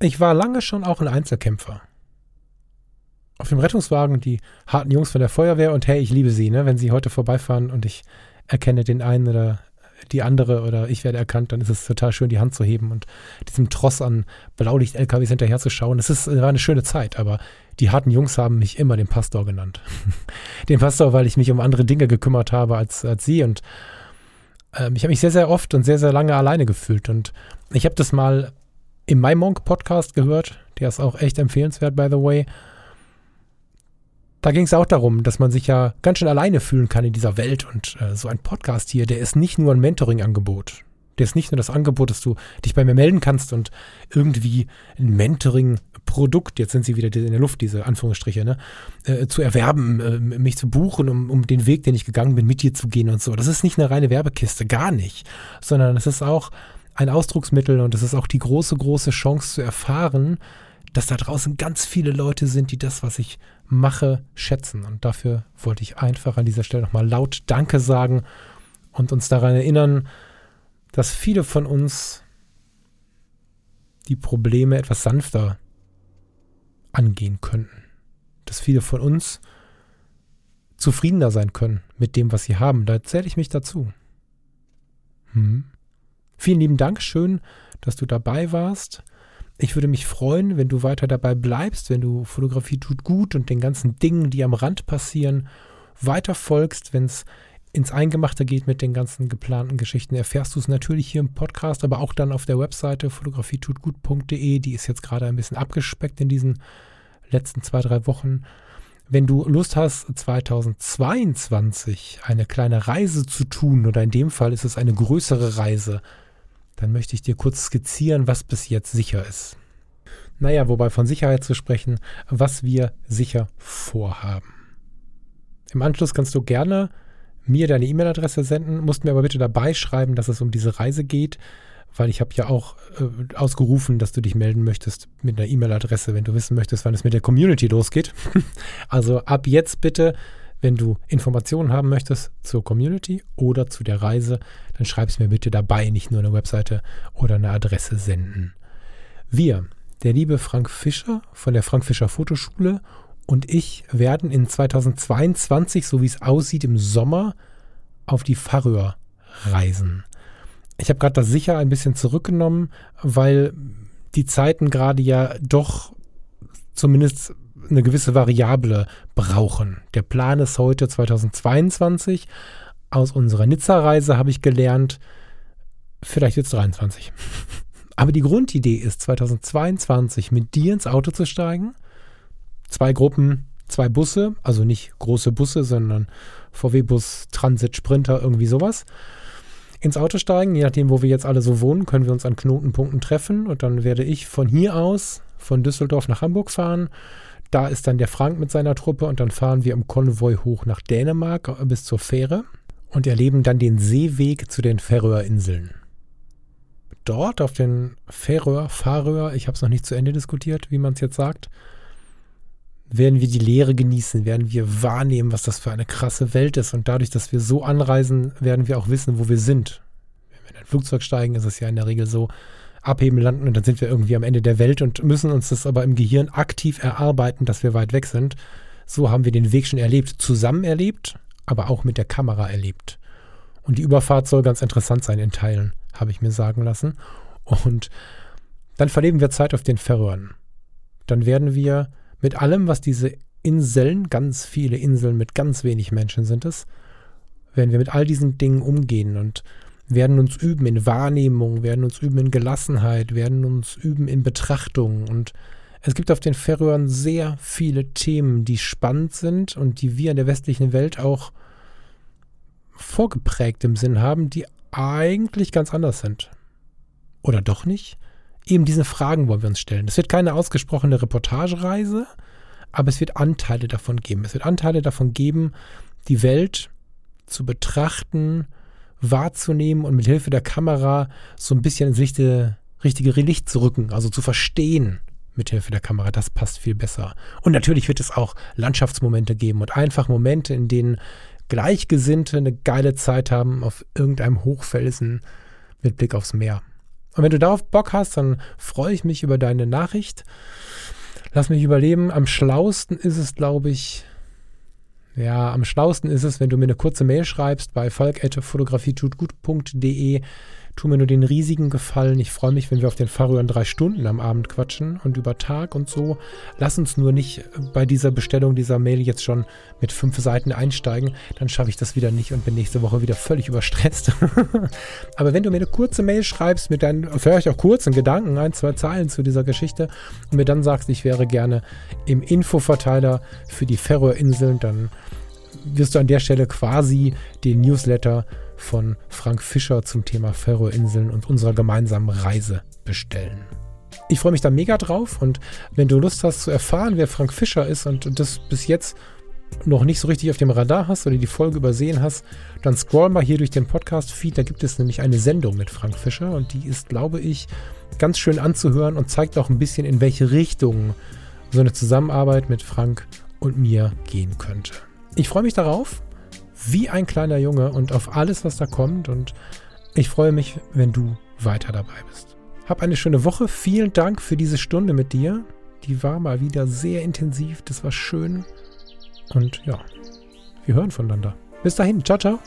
A: ich war lange schon auch ein Einzelkämpfer auf dem Rettungswagen die harten Jungs von der Feuerwehr und hey, ich liebe sie, ne? Wenn sie heute vorbeifahren und ich erkenne den einen oder die andere oder ich werde erkannt, dann ist es total schön, die Hand zu heben und diesem Tross an Blaulicht-LKWs hinterherzuschauen. Es ist, war eine schöne Zeit, aber die harten Jungs haben mich immer den Pastor genannt. den Pastor, weil ich mich um andere Dinge gekümmert habe als, als sie und ähm, ich habe mich sehr, sehr oft und sehr, sehr lange alleine gefühlt und ich habe das mal im MyMonk Podcast gehört, der ist auch echt empfehlenswert, by the way da ging es auch darum, dass man sich ja ganz schön alleine fühlen kann in dieser Welt. Und äh, so ein Podcast hier, der ist nicht nur ein Mentoring-Angebot. Der ist nicht nur das Angebot, dass du dich bei mir melden kannst und irgendwie ein Mentoring-Produkt, jetzt sind sie wieder in der Luft, diese Anführungsstriche, ne, äh, zu erwerben, äh, mich zu buchen, um, um den Weg, den ich gegangen bin, mit dir zu gehen und so. Das ist nicht eine reine Werbekiste, gar nicht. Sondern es ist auch ein Ausdrucksmittel und es ist auch die große, große Chance zu erfahren, dass da draußen ganz viele Leute sind, die das, was ich mache, schätzen. Und dafür wollte ich einfach an dieser Stelle nochmal laut Danke sagen und uns daran erinnern, dass viele von uns die Probleme etwas sanfter angehen könnten. Dass viele von uns zufriedener sein können mit dem, was sie haben. Da zähle ich mich dazu. Hm. Vielen lieben Dank, schön, dass du dabei warst. Ich würde mich freuen, wenn du weiter dabei bleibst, wenn du Fotografie tut gut und den ganzen Dingen, die am Rand passieren, weiter folgst, wenn es ins Eingemachte geht mit den ganzen geplanten Geschichten, erfährst du es natürlich hier im Podcast, aber auch dann auf der Webseite fotografietutgut.de. Die ist jetzt gerade ein bisschen abgespeckt in diesen letzten zwei, drei Wochen. Wenn du Lust hast, 2022 eine kleine Reise zu tun, oder in dem Fall ist es eine größere Reise, dann möchte ich dir kurz skizzieren, was bis jetzt sicher ist. Naja, wobei von Sicherheit zu sprechen, was wir sicher vorhaben. Im Anschluss kannst du gerne mir deine E-Mail-Adresse senden, musst mir aber bitte dabei schreiben, dass es um diese Reise geht, weil ich habe ja auch äh, ausgerufen, dass du dich melden möchtest mit einer E-Mail-Adresse, wenn du wissen möchtest, wann es mit der Community losgeht. also ab jetzt bitte wenn du Informationen haben möchtest zur Community oder zu der Reise, dann schreib es mir bitte dabei, nicht nur eine Webseite oder eine Adresse senden. Wir, der liebe Frank Fischer von der Frank Fischer Fotoschule und ich werden in 2022, so wie es aussieht, im Sommer auf die Färöer reisen. Ich habe gerade das sicher ein bisschen zurückgenommen, weil die Zeiten gerade ja doch zumindest eine gewisse Variable brauchen. Der Plan ist heute 2022. Aus unserer Nizza-Reise habe ich gelernt, vielleicht es 23. Aber die Grundidee ist, 2022 mit dir ins Auto zu steigen. Zwei Gruppen, zwei Busse, also nicht große Busse, sondern VW-Bus, Transit, Sprinter, irgendwie sowas. Ins Auto steigen, je nachdem, wo wir jetzt alle so wohnen, können wir uns an Knotenpunkten treffen und dann werde ich von hier aus, von Düsseldorf nach Hamburg fahren da ist dann der Frank mit seiner Truppe und dann fahren wir im Konvoi hoch nach Dänemark äh, bis zur Fähre und erleben dann den Seeweg zu den Färöerinseln. Dort auf den Färöer, Färöer, ich habe es noch nicht zu Ende diskutiert, wie man es jetzt sagt, werden wir die Leere genießen, werden wir wahrnehmen, was das für eine krasse Welt ist. Und dadurch, dass wir so anreisen, werden wir auch wissen, wo wir sind. Wenn wir in ein Flugzeug steigen, ist es ja in der Regel so, abheben, landen und dann sind wir irgendwie am Ende der Welt und müssen uns das aber im Gehirn aktiv erarbeiten, dass wir weit weg sind. So haben wir den Weg schon erlebt, zusammen erlebt, aber auch mit der Kamera erlebt. Und die Überfahrt soll ganz interessant sein in Teilen, habe ich mir sagen lassen. Und dann verleben wir Zeit auf den Färöern. Dann werden wir mit allem, was diese Inseln, ganz viele Inseln mit ganz wenig Menschen sind es, werden wir mit all diesen Dingen umgehen und werden uns üben in Wahrnehmung, werden uns üben in Gelassenheit, werden uns üben in Betrachtung. Und es gibt auf den Färöern sehr viele Themen, die spannend sind und die wir in der westlichen Welt auch vorgeprägt im Sinn haben, die eigentlich ganz anders sind. Oder doch nicht? Eben diese Fragen wollen wir uns stellen. Es wird keine ausgesprochene Reportagereise, aber es wird Anteile davon geben. Es wird Anteile davon geben, die Welt zu betrachten, wahrzunehmen und mit Hilfe der Kamera so ein bisschen ins richtige, richtige Licht zu rücken, also zu verstehen mit Hilfe der Kamera. Das passt viel besser. Und natürlich wird es auch Landschaftsmomente geben und einfach Momente, in denen Gleichgesinnte eine geile Zeit haben auf irgendeinem Hochfelsen mit Blick aufs Meer. Und wenn du darauf Bock hast, dann freue ich mich über deine Nachricht. Lass mich überleben. Am schlausten ist es, glaube ich, ja, am schlausten ist es, wenn du mir eine kurze Mail schreibst bei falk.fotografietutgut.de. Tu mir nur den riesigen Gefallen. Ich freue mich, wenn wir auf den Färöern drei Stunden am Abend quatschen und über Tag und so. Lass uns nur nicht bei dieser Bestellung dieser Mail jetzt schon mit fünf Seiten einsteigen. Dann schaffe ich das wieder nicht und bin nächste Woche wieder völlig überstresst. Aber wenn du mir eine kurze Mail schreibst mit deinen, vielleicht auch kurzen Gedanken, ein, zwei Zeilen zu dieser Geschichte und mir dann sagst, ich wäre gerne im Infoverteiler für die Färöerinseln, dann wirst du an der Stelle quasi den Newsletter von Frank Fischer zum Thema Färöerinseln und unserer gemeinsamen Reise bestellen. Ich freue mich da mega drauf und wenn du Lust hast zu erfahren, wer Frank Fischer ist und das bis jetzt noch nicht so richtig auf dem Radar hast oder die Folge übersehen hast, dann scroll mal hier durch den Podcast-Feed. Da gibt es nämlich eine Sendung mit Frank Fischer und die ist, glaube ich, ganz schön anzuhören und zeigt auch ein bisschen, in welche Richtung so eine Zusammenarbeit mit Frank und mir gehen könnte. Ich freue mich darauf wie ein kleiner Junge und auf alles, was da kommt. Und ich freue mich, wenn du weiter dabei bist. Hab eine schöne Woche. Vielen Dank für diese Stunde mit dir. Die war mal wieder sehr intensiv. Das war schön. Und ja, wir hören voneinander. Bis dahin. Ciao, ciao.